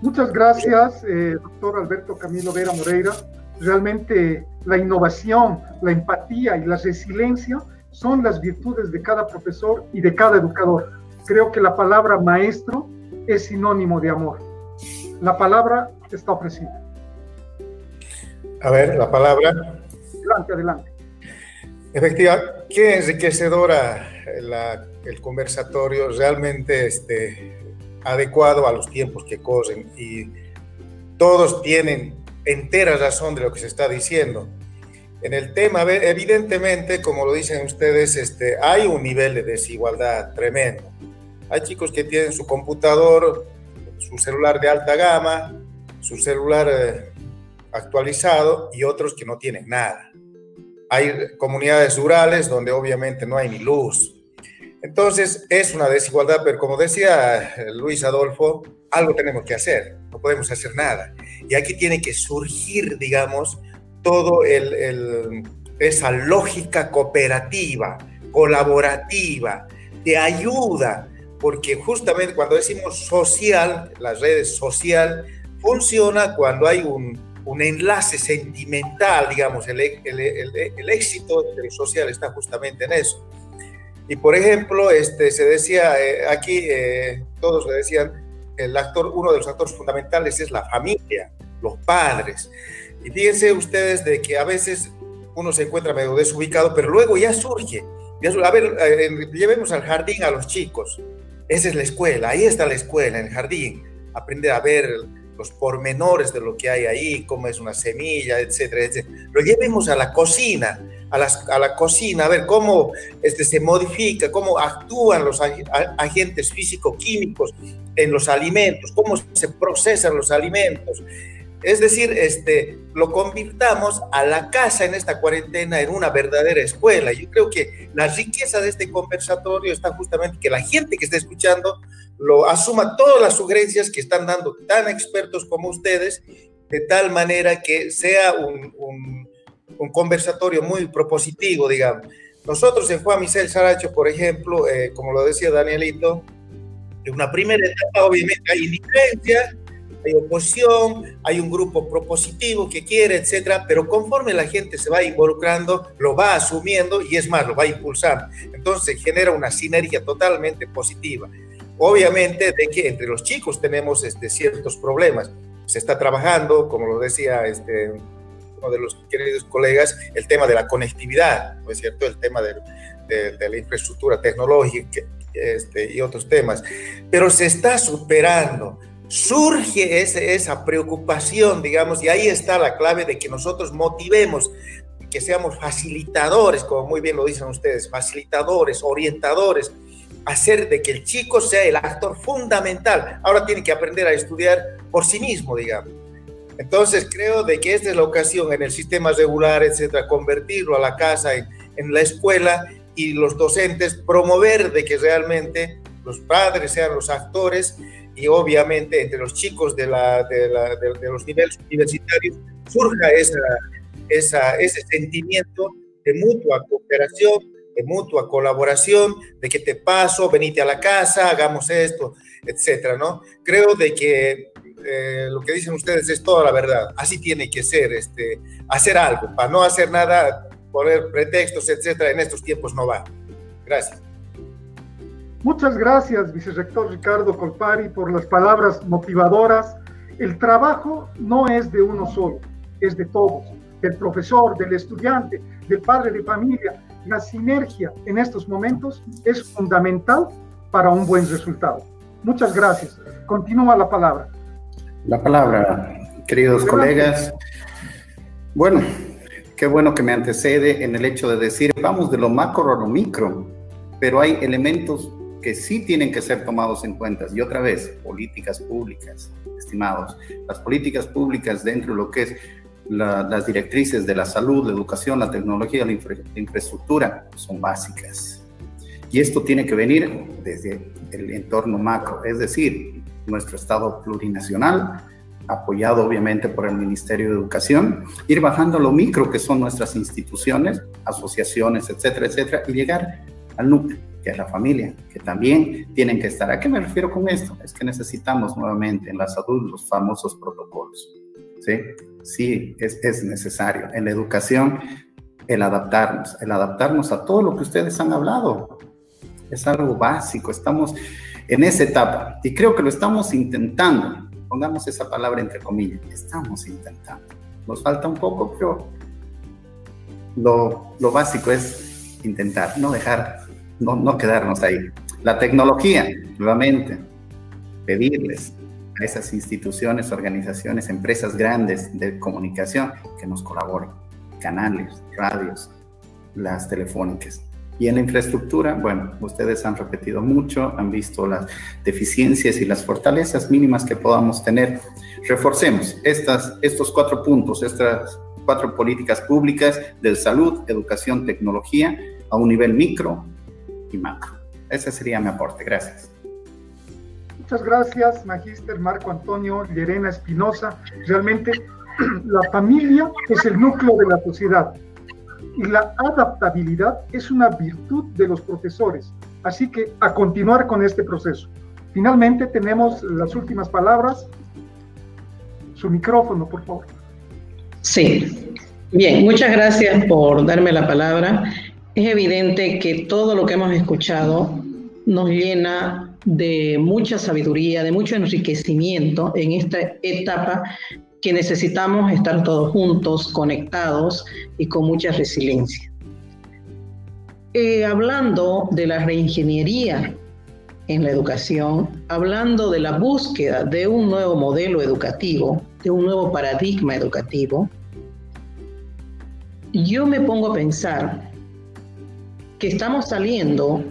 Muchas gracias, eh, doctor Alberto Camilo Vera Moreira. Realmente la innovación, la empatía y la resiliencia son las virtudes de cada profesor y de cada educador. Creo que la palabra maestro es sinónimo de amor. La palabra está ofrecida. A ver, la palabra. Adelante, adelante. Efectivamente, qué enriquecedora el conversatorio, realmente este, adecuado a los tiempos que corren y todos tienen entera razón de lo que se está diciendo. En el tema, evidentemente, como lo dicen ustedes, este, hay un nivel de desigualdad tremendo. Hay chicos que tienen su computador su celular de alta gama, su celular eh, actualizado y otros que no tienen nada. Hay comunidades rurales donde obviamente no hay ni luz. Entonces es una desigualdad, pero como decía Luis Adolfo, algo tenemos que hacer, no podemos hacer nada. Y aquí tiene que surgir, digamos, todo el, esa lógica cooperativa, colaborativa, de ayuda, porque justamente cuando decimos social, las redes social, funciona cuando hay un, un enlace sentimental, digamos, el, el, el, éxito de lo social está justamente en eso. Y por ejemplo, este, se decía eh, aquí, eh, todos le decían, el actor, uno de los actores fundamentales es la familia, los padres. Y fíjense ustedes de que a veces uno se encuentra medio desubicado, pero luego ya surge. a ver, eh, llevemos al jardín a los chicos. Esa es la escuela, ahí está la escuela, en el jardín. Aprender a ver los pormenores de lo que hay ahí, cómo es una semilla, etcétera, etcétera. Lo llevemos a la cocina, a, la cocina, a ver cómo este, se modifica, cómo actúan los agentes físico-químicos en los alimentos, cómo se procesan los alimentos. Es decir, este, lo convirtamos a la casa en esta cuarentena en una verdadera escuela. Yo creo que la riqueza de este conversatorio está justamente que la gente que está escuchando lo asuma todas las sugerencias que están dando tan expertos como ustedes, de tal manera que sea un, conversatorio muy propositivo, digamos. Nosotros en Juan Michel Saracho, por ejemplo, eh, como lo decía Danielito, en una primera etapa obviamente hay indiferencia, hay oposición, hay un grupo propositivo que quiere, etcétera, pero conforme la gente se va involucrando, lo va asumiendo y es más, lo va impulsando. Entonces genera una sinergia totalmente positiva. Obviamente de que entre los chicos tenemos este, ciertos problemas. Se está trabajando, como lo decía este, uno de los queridos colegas, el tema de la conectividad, ¿no es cierto? El tema de, de la infraestructura tecnológica este, y otros temas. Pero se está superando surge esa preocupación, digamos, y ahí está la clave de que nosotros motivemos, que seamos facilitadores, como muy bien lo dicen ustedes, facilitadores, orientadores, hacer de que el chico sea el actor fundamental. Ahora tiene que aprender a estudiar por sí mismo, digamos. Entonces creo de que esta es la ocasión en el sistema regular, etcétera, convertirlo a la casa, en, la escuela y los docentes promover de que realmente los padres sean los actores y obviamente entre los chicos de, los niveles universitarios surja ese sentimiento de mutua cooperación, de mutua colaboración, de que te paso, venite a la casa, hagamos esto, etcétera, ¿no? Creo de que eh, lo que dicen ustedes es toda la verdad. Así tiene que ser, este, hacer algo, para no hacer nada, poner pretextos, etcétera, en estos tiempos no va. Gracias. Muchas gracias, vicerrector Ricardo Colpari, por las palabras motivadoras. El trabajo no es de uno solo, es de todos, del profesor, del estudiante, del padre de familia. La sinergia en estos momentos es fundamental para un buen resultado. Muchas gracias. Continúa la palabra. La palabra, queridos colegas. Bueno, qué bueno que me antecede en el hecho de decir, vamos de lo macro a lo micro, pero hay elementos que sí tienen que ser tomados en cuenta. Y otra vez, políticas públicas, estimados. Las políticas públicas dentro de lo que es las directrices de la salud, la educación, la tecnología, la, la infraestructura son básicas. Y esto tiene que venir desde el entorno macro, es decir, nuestro Estado plurinacional, apoyado obviamente por el Ministerio de Educación, ir bajando lo micro que son nuestras instituciones, asociaciones, etcétera, etcétera, y llegar al núcleo que es la familia, que también tienen que estar. ¿A qué me refiero con esto? Es que necesitamos nuevamente en la salud los famosos protocolos. Sí, sí, es, es necesario. En la educación, el adaptarnos, el adaptarnos a todo lo que ustedes han hablado. Es algo básico, estamos en esa etapa y creo que lo estamos intentando. Pongamos esa palabra entre comillas, estamos intentando. Nos falta un poco, pero lo, básico es intentar, no dejar no, no quedarnos ahí. La tecnología, nuevamente, pedirles a esas instituciones, organizaciones, empresas grandes de comunicación que nos colaboren, canales, radios, las telefónicas. Y en la infraestructura, bueno, ustedes han repetido mucho, han visto las deficiencias y las fortalezas mínimas que podamos tener. Reforcemos estas, estos cuatro puntos, estas cuatro políticas públicas de salud, educación, tecnología, a un nivel micro, y macro. Ese sería mi aporte. Gracias. Muchas gracias, Magíster Marco Antonio Llerena Espinosa. Realmente la familia es el núcleo de la sociedad y la adaptabilidad es una virtud de los profesores. Así que a continuar con este proceso. Finalmente tenemos las últimas palabras. Su micrófono, por favor. Sí. Bien, muchas gracias por darme la palabra es evidente que todo lo que hemos escuchado nos llena de mucha sabiduría, de mucho enriquecimiento en esta etapa que necesitamos estar todos juntos, conectados y con mucha resiliencia. Eh, hablando de la reingeniería en la educación, hablando de la búsqueda de un nuevo modelo educativo, de un nuevo paradigma educativo, yo me pongo a pensar que estamos saliendo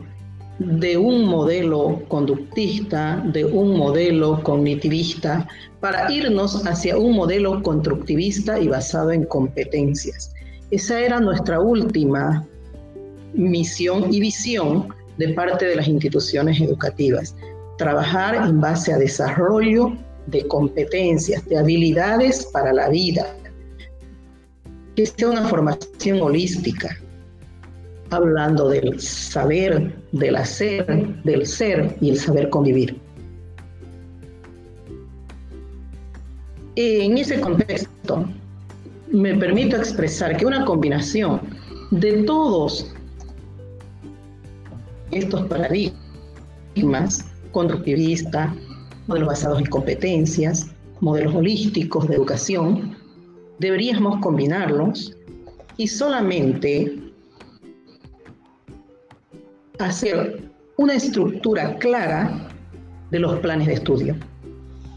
de un modelo conductista, de un modelo cognitivista, para irnos hacia un modelo constructivista y basado en competencias. Esa era nuestra última misión y visión de parte de las instituciones educativas, trabajar en base a desarrollo de competencias, de habilidades para la vida, que sea una formación holística, hablando del saber, del hacer, del ser y el saber convivir. En ese contexto, me permito expresar que una combinación de todos estos paradigmas, constructivista, modelos basados en competencias, modelos holísticos de educación, deberíamos combinarlos y solamente hacer una estructura clara de los planes de estudio.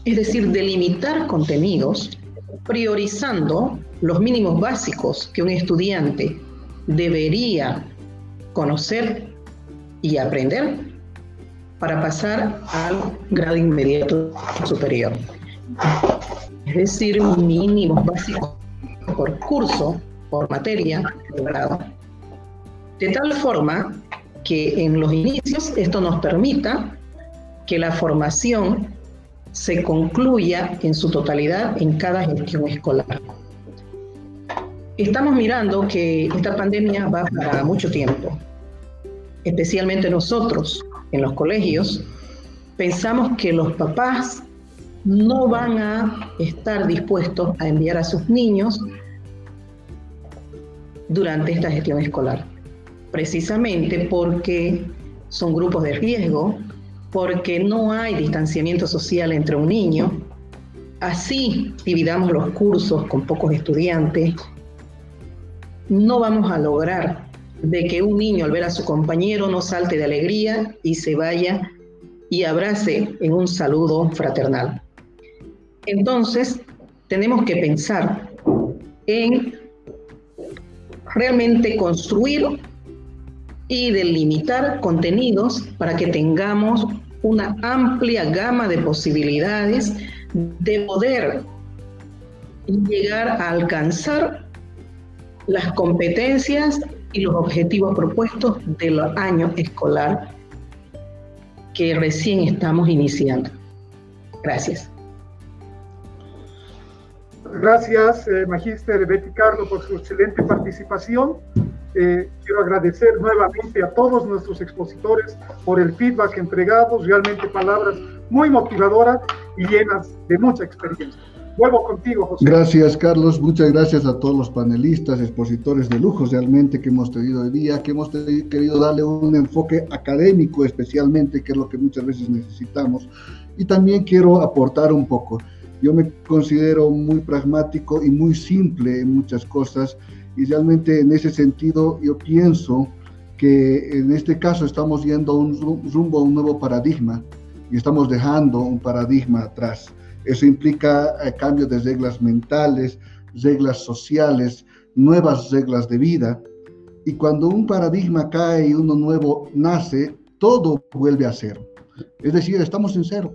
Es decir, delimitar contenidos priorizando los mínimos básicos que un estudiante debería conocer y aprender para pasar al grado inmediato superior. Es decir, mínimos básicos por curso, por materia, de grado. De tal forma que en los inicios esto nos permita que la formación se concluya en su totalidad en cada gestión escolar. Estamos mirando que esta pandemia va para mucho tiempo, especialmente nosotros en los colegios, pensamos que los papás no van a estar dispuestos a enviar a sus niños durante esta gestión escolar, precisamente porque son grupos de riesgo, porque no hay distanciamiento social entre un niño. Así dividamos los cursos con pocos estudiantes. No vamos a lograr de que un niño al ver a su compañero no salte de alegría y se vaya y abrace en un saludo fraternal. Entonces, tenemos que pensar en realmente construir y delimitar contenidos para que tengamos una amplia gama de posibilidades de poder llegar a alcanzar las competencias y los objetivos propuestos del año escolar que recién estamos iniciando. Gracias. Gracias, eh, Magíster Betty Carlo, por su excelente participación. Eh, quiero agradecer nuevamente a todos nuestros expositores por el feedback entregado, realmente palabras muy motivadoras y llenas de mucha experiencia. Vuelvo contigo, José. Gracias, Carlos. Muchas gracias a todos los panelistas, expositores de lujo realmente que hemos tenido hoy día, que hemos querido darle un enfoque académico especialmente, que es lo que muchas veces necesitamos. Y también quiero aportar un poco. Yo me considero muy pragmático y muy simple en muchas cosas y realmente en ese sentido yo pienso que en este caso estamos yendo un rumbo a un nuevo paradigma y estamos dejando un paradigma atrás. Eso implica eh, cambios de reglas mentales, reglas sociales, nuevas reglas de vida. Y cuando un paradigma cae y uno nuevo nace, todo vuelve a cero. Es decir, estamos en cero.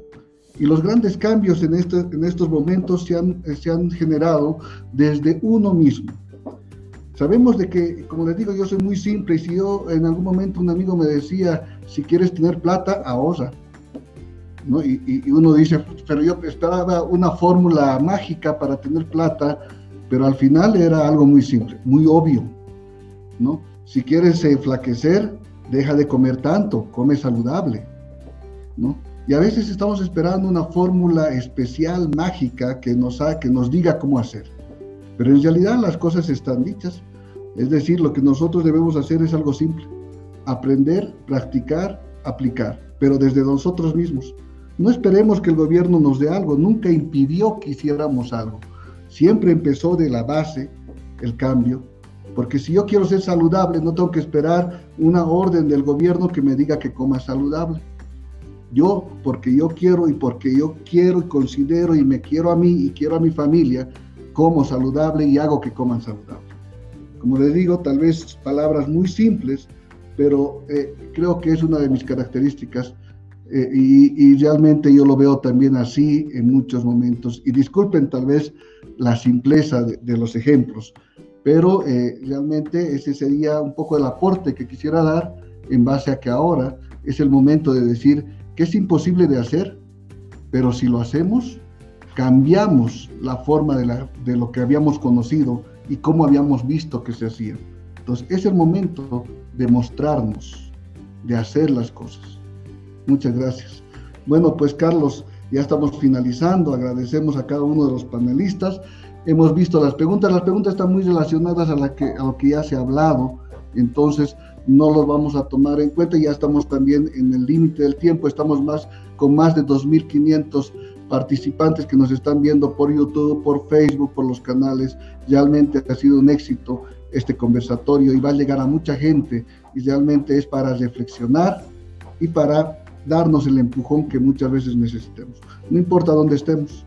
Y los grandes cambios en, este, en estos momentos se han, se han generado desde uno mismo. Sabemos de que, como les digo, yo soy muy simple y si yo en algún momento un amigo me decía, si quieres tener plata, ahorra. Y, uno dice, pero yo esperaba una fórmula mágica para tener plata, pero al final era algo muy simple, muy obvio, ¿no? Si quieres enflaquecer, deja de comer tanto, come saludable, ¿no? Y a veces estamos esperando una fórmula especial, mágica, que nos, que nos diga cómo hacer. Pero en realidad las cosas están dichas. Es decir, lo que nosotros debemos hacer es algo simple. Aprender, practicar, aplicar, pero desde nosotros mismos. No esperemos que el gobierno nos dé algo, nunca impidió que hiciéramos algo. Siempre empezó de la base el cambio, porque si yo quiero ser saludable, no tengo que esperar una orden del gobierno que me diga que coma saludable. Yo, porque yo quiero y porque yo quiero y considero y me quiero a mí y quiero a mi familia, como saludable y hago que coman saludable. Como les digo, tal vez palabras muy simples, pero eh, creo que es una de mis características eh, y, realmente yo lo veo también así en muchos momentos. Y disculpen tal vez la simpleza de, los ejemplos, pero eh, realmente ese sería un poco el aporte que quisiera dar en base a que ahora es el momento de decir que es imposible de hacer, pero si lo hacemos, cambiamos la forma de, la, de lo que habíamos conocido y cómo habíamos visto que se hacía. Entonces es el momento de mostrarnos, de hacer las cosas. Muchas gracias. Bueno, pues Carlos, ya estamos finalizando. Agradecemos a cada uno de los panelistas. Hemos visto las preguntas. Las preguntas están muy relacionadas a, lo que ya se ha hablado. Entonces, no los vamos a tomar en cuenta. Ya estamos también en el límite del tiempo. Estamos más con más de 2.500 participantes que nos están viendo por YouTube, por Facebook, por los canales. Realmente ha sido un éxito este conversatorio y va a llegar a mucha gente y realmente es para reflexionar y para darnos el empujón que muchas veces necesitemos. No importa dónde estemos,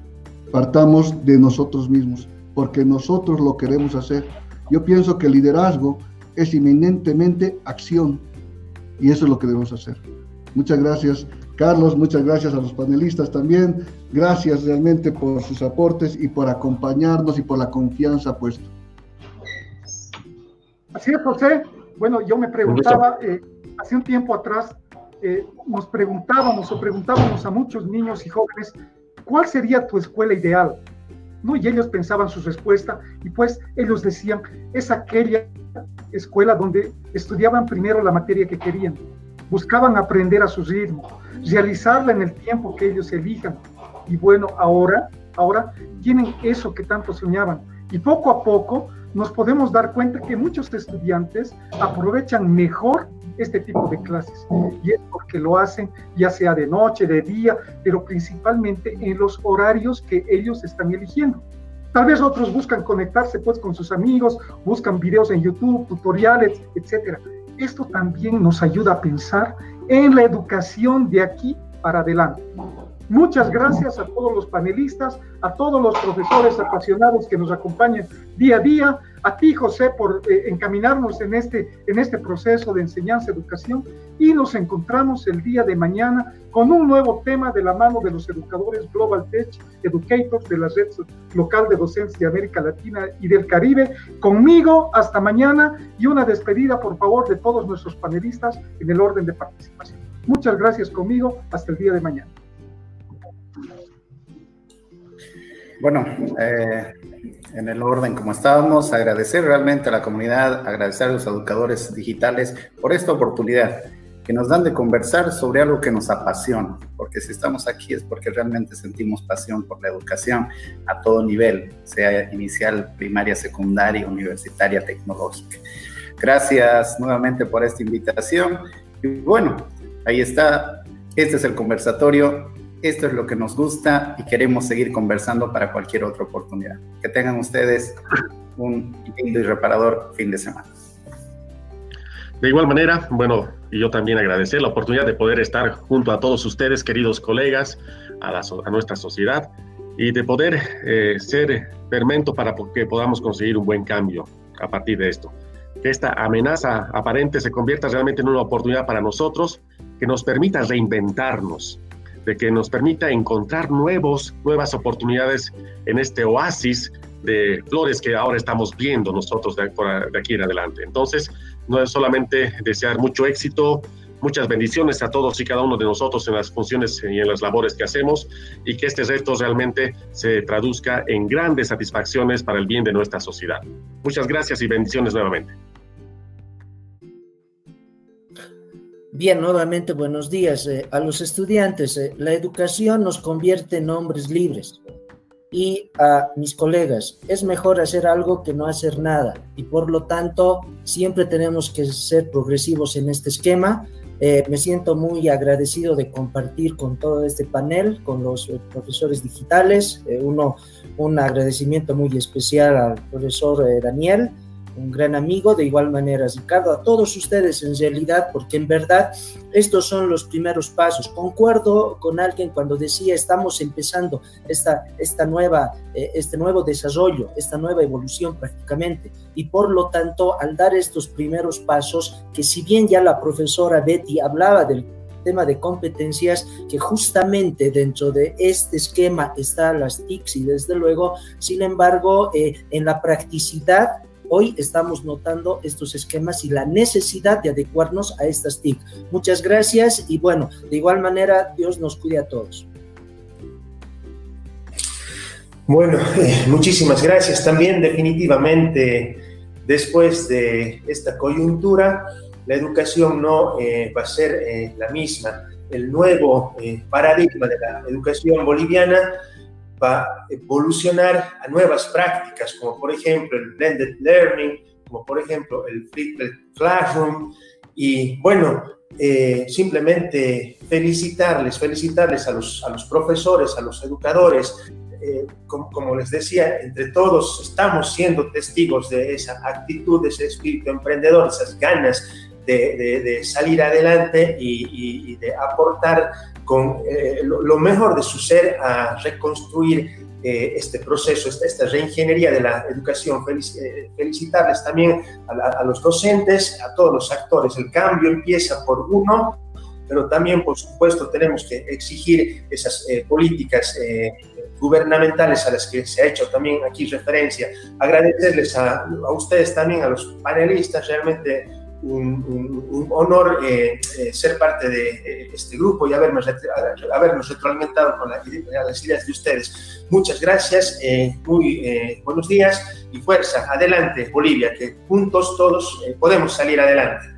partamos de nosotros mismos, porque nosotros lo queremos hacer. Yo pienso que el liderazgo es inminentemente acción y eso es lo que debemos hacer. Muchas gracias, Carlos, muchas gracias a los panelistas también. Gracias realmente por sus aportes y por acompañarnos y por la confianza puesta. Así es, José. Bueno, yo me preguntaba, eh, hace un tiempo atrás, eh, nos preguntábamos o preguntábamos a muchos niños y jóvenes, ¿cuál sería tu escuela ideal? ¿No? Y ellos pensaban su respuesta y pues ellos decían, es aquella escuela donde estudiaban primero la materia que querían, buscaban aprender a su ritmo, realizarla en el tiempo que ellos elijan. Y bueno, ahora, ahora tienen eso que tanto soñaban. Y poco a poco nos podemos dar cuenta que muchos estudiantes aprovechan mejor este tipo de clases. Y es porque lo hacen ya sea de noche, de día, pero principalmente en los horarios que ellos están eligiendo. Tal vez otros buscan conectarse pues con sus amigos, buscan videos en YouTube, tutoriales, etc. Esto también nos ayuda a pensar en la educación de aquí para adelante. Muchas gracias a todos los panelistas, a todos los profesores apasionados que nos acompañan día a día, a ti José por eh, encaminarnos en este, en este proceso de enseñanza-educación y nos encontramos el día de mañana con un nuevo tema de la mano de los educadores Global Tech Educators de la red local de docencia de América Latina y del Caribe. Conmigo hasta mañana y una despedida por favor de todos nuestros panelistas en el orden de participación. Muchas gracias conmigo, hasta el día de mañana. Bueno, eh, en el orden como estábamos, agradecer realmente a la comunidad, agradecer a los educadores digitales por esta oportunidad que nos dan de conversar sobre algo que nos apasiona, porque si estamos aquí es porque realmente sentimos pasión por la educación a todo nivel, sea inicial, primaria, secundaria, universitaria, tecnológica. Gracias nuevamente por esta invitación y bueno, ahí está, este es el conversatorio esto es lo que nos gusta y queremos seguir conversando para cualquier otra oportunidad. Que tengan ustedes un lindo y reparador fin de semana. De igual manera, bueno, y yo también agradecer la oportunidad de poder estar junto a todos ustedes, queridos colegas, a, nuestra sociedad, y de poder eh, ser fermento para que podamos conseguir un buen cambio a partir de esto. Que esta amenaza aparente se convierta realmente en una oportunidad para nosotros que nos permita reinventarnos, de que nos permita encontrar nuevos, nuevas oportunidades en este oasis de flores que ahora estamos viendo nosotros de, de aquí en adelante. Entonces, no es solamente desear mucho éxito, muchas bendiciones a todos y cada uno de nosotros en las funciones y en las labores que hacemos y que este reto realmente se traduzca en grandes satisfacciones para el bien de nuestra sociedad. Muchas gracias y bendiciones nuevamente. Bien, nuevamente buenos días eh, a los estudiantes. Eh, la educación nos convierte en hombres libres. Y a mis colegas, es mejor hacer algo que no hacer nada. Y por lo tanto, siempre tenemos que ser progresivos en este esquema. Eh, me siento muy agradecido de compartir con todo este panel, con los profesores digitales. uno, un agradecimiento muy especial al profesor Daniel un gran amigo, de igual manera Ricardo, a todos ustedes en realidad, porque en verdad estos son los primeros pasos. Concuerdo con alguien cuando decía estamos empezando esta, esta nueva, eh, este nuevo desarrollo, esta nueva evolución prácticamente, y por lo tanto al dar estos primeros pasos, que si bien ya la profesora Betty hablaba del tema de competencias que justamente dentro de este esquema están las TICs y desde luego, sin embargo, eh, en la practicidad Hoy estamos notando estos esquemas y la necesidad de adecuarnos a estas TIC. Muchas gracias y bueno, de igual manera, Dios nos cuide a todos. Bueno, eh, muchísimas gracias. También definitivamente, después de esta coyuntura, la educación no eh, va a ser eh, la misma. El nuevo paradigma de la educación boliviana va a evolucionar a nuevas prácticas, como por ejemplo el blended learning, como por ejemplo el flipped classroom. Y bueno, eh, simplemente felicitarles, felicitarles a los, a los profesores, a los educadores. Eh, como, como, les decía, entre todos estamos siendo testigos de esa actitud, de ese espíritu emprendedor, esas ganas de, salir adelante y, de aportar con eh, lo, mejor de su ser a reconstruir eh, este proceso, esta, esta, reingeniería de la educación. Eh, felicitarles también a, los docentes, a todos los actores. El cambio empieza por uno, pero también, por supuesto, tenemos que exigir esas políticas gubernamentales a las que se ha hecho también aquí referencia. Agradecerles a, a ustedes también, a los panelistas, realmente un, honor eh, eh, ser parte de eh, este grupo y habernos, habernos retroalimentado con las ideas de ustedes. Muchas gracias, muy buenos días y fuerza. Adelante, Bolivia, que juntos todos podemos salir adelante.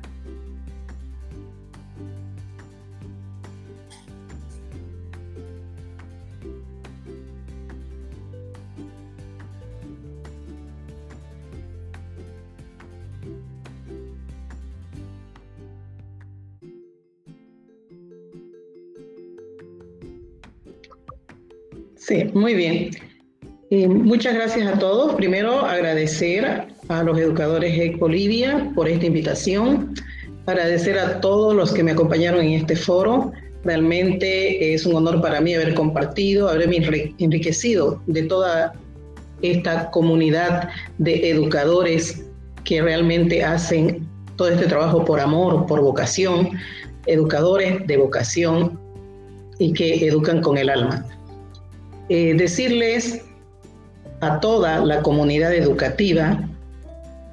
Sí, muy bien. muchas gracias a todos. Primero, agradecer a los educadores de Bolivia por esta invitación. Agradecer a todos los que me acompañaron en este foro. Realmente es un honor para mí haber compartido, haberme enriquecido de toda esta comunidad de educadores que realmente hacen todo este trabajo por amor, por vocación, educadores de vocación y que educan con el alma. Eh, decirles a toda la comunidad educativa,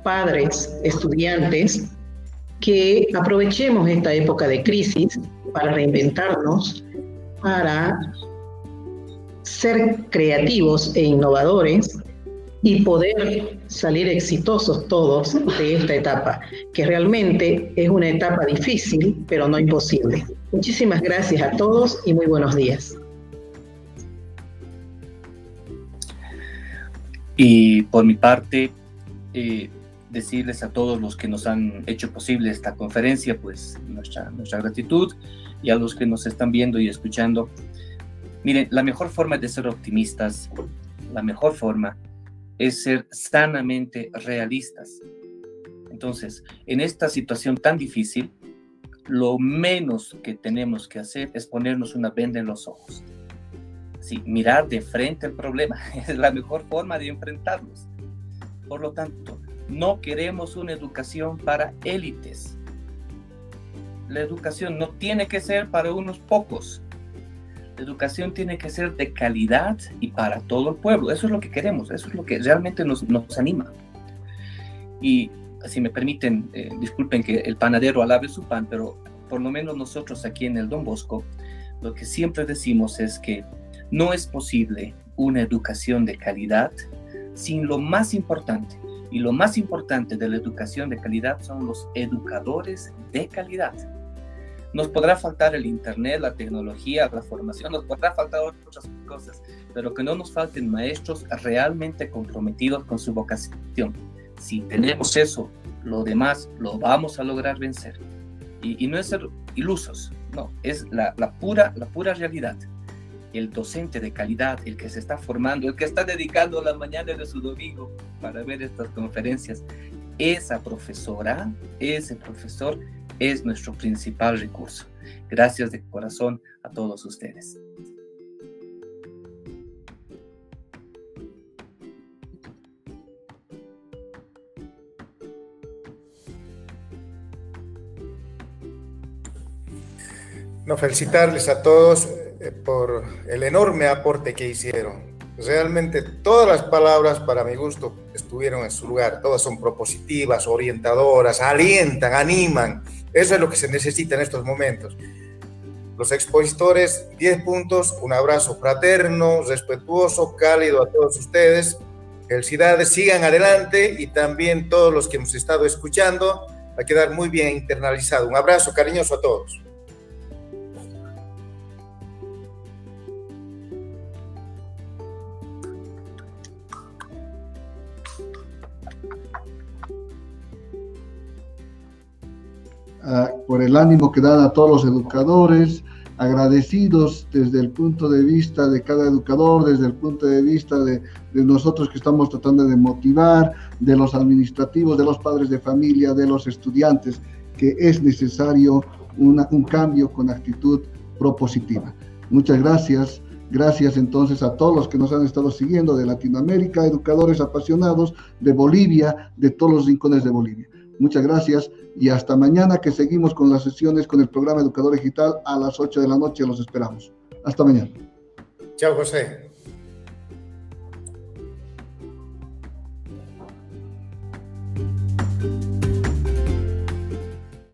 padres, estudiantes, que aprovechemos esta época de crisis para reinventarnos, para ser creativos e innovadores y poder salir exitosos todos de esta etapa, que realmente es una etapa difícil, pero no imposible. Muchísimas gracias a todos y muy buenos días. Y por mi parte, eh, decirles a todos los que nos han hecho posible esta conferencia, pues nuestra, nuestra gratitud y a los que nos están viendo y escuchando. Miren, la mejor forma de ser optimistas, la mejor forma es ser sanamente realistas. Entonces, en esta situación tan difícil, lo menos que tenemos que hacer es ponernos una venda en los ojos mirar de frente el problema es la mejor forma de enfrentarlos. Por lo tanto, no queremos una educación para élites. La educación no tiene que ser para unos pocos. La educación tiene que ser de calidad y para todo el pueblo. Eso es lo que queremos, eso es lo que realmente nos, anima. Y si me permiten, eh, disculpen que el panadero alabe su pan, pero por lo menos nosotros aquí en el Don Bosco, lo que siempre decimos es que no es posible una educación de calidad sin lo más importante. Y lo más importante de la educación de calidad son los educadores de calidad. Nos podrá faltar el Internet, la tecnología, la formación, nos podrá faltar otras cosas, pero que no nos falten maestros realmente comprometidos con su vocación. Si tenemos eso, lo demás lo vamos a lograr vencer. Y, no es ser ilusos, no, es la, pura, la pura realidad el docente de calidad, el que se está formando, el que está dedicando las mañanas de su domingo para ver estas conferencias, esa profesora, ese profesor es nuestro principal recurso. Gracias de corazón a todos ustedes. Felicitarles a todos por el enorme aporte que hicieron. Realmente todas las palabras para mi gusto estuvieron en su lugar, todas son propositivas, orientadoras, alientan, animan. Eso es lo que se necesita en estos momentos. Los expositores, 10 puntos, un abrazo fraterno, respetuoso, cálido a todos ustedes. Felicidades, sigan adelante y también todos los que hemos estado escuchando, va a quedar muy bien internalizado. Un abrazo cariñoso a todos. Por el ánimo que dan a todos los educadores, agradecidos desde el punto de vista de cada educador, desde el punto de vista de, de, nosotros que estamos tratando de motivar, de los administrativos, de los padres de familia, de los estudiantes, que es necesario un cambio con actitud propositiva. Muchas gracias. Gracias entonces a todos los que nos han estado siguiendo de Latinoamérica, educadores apasionados de Bolivia, de todos los rincones de Bolivia. Muchas gracias y hasta mañana que seguimos con las sesiones con el programa Educador Digital a las 8 de la noche. Los esperamos. Hasta mañana. Chao, José.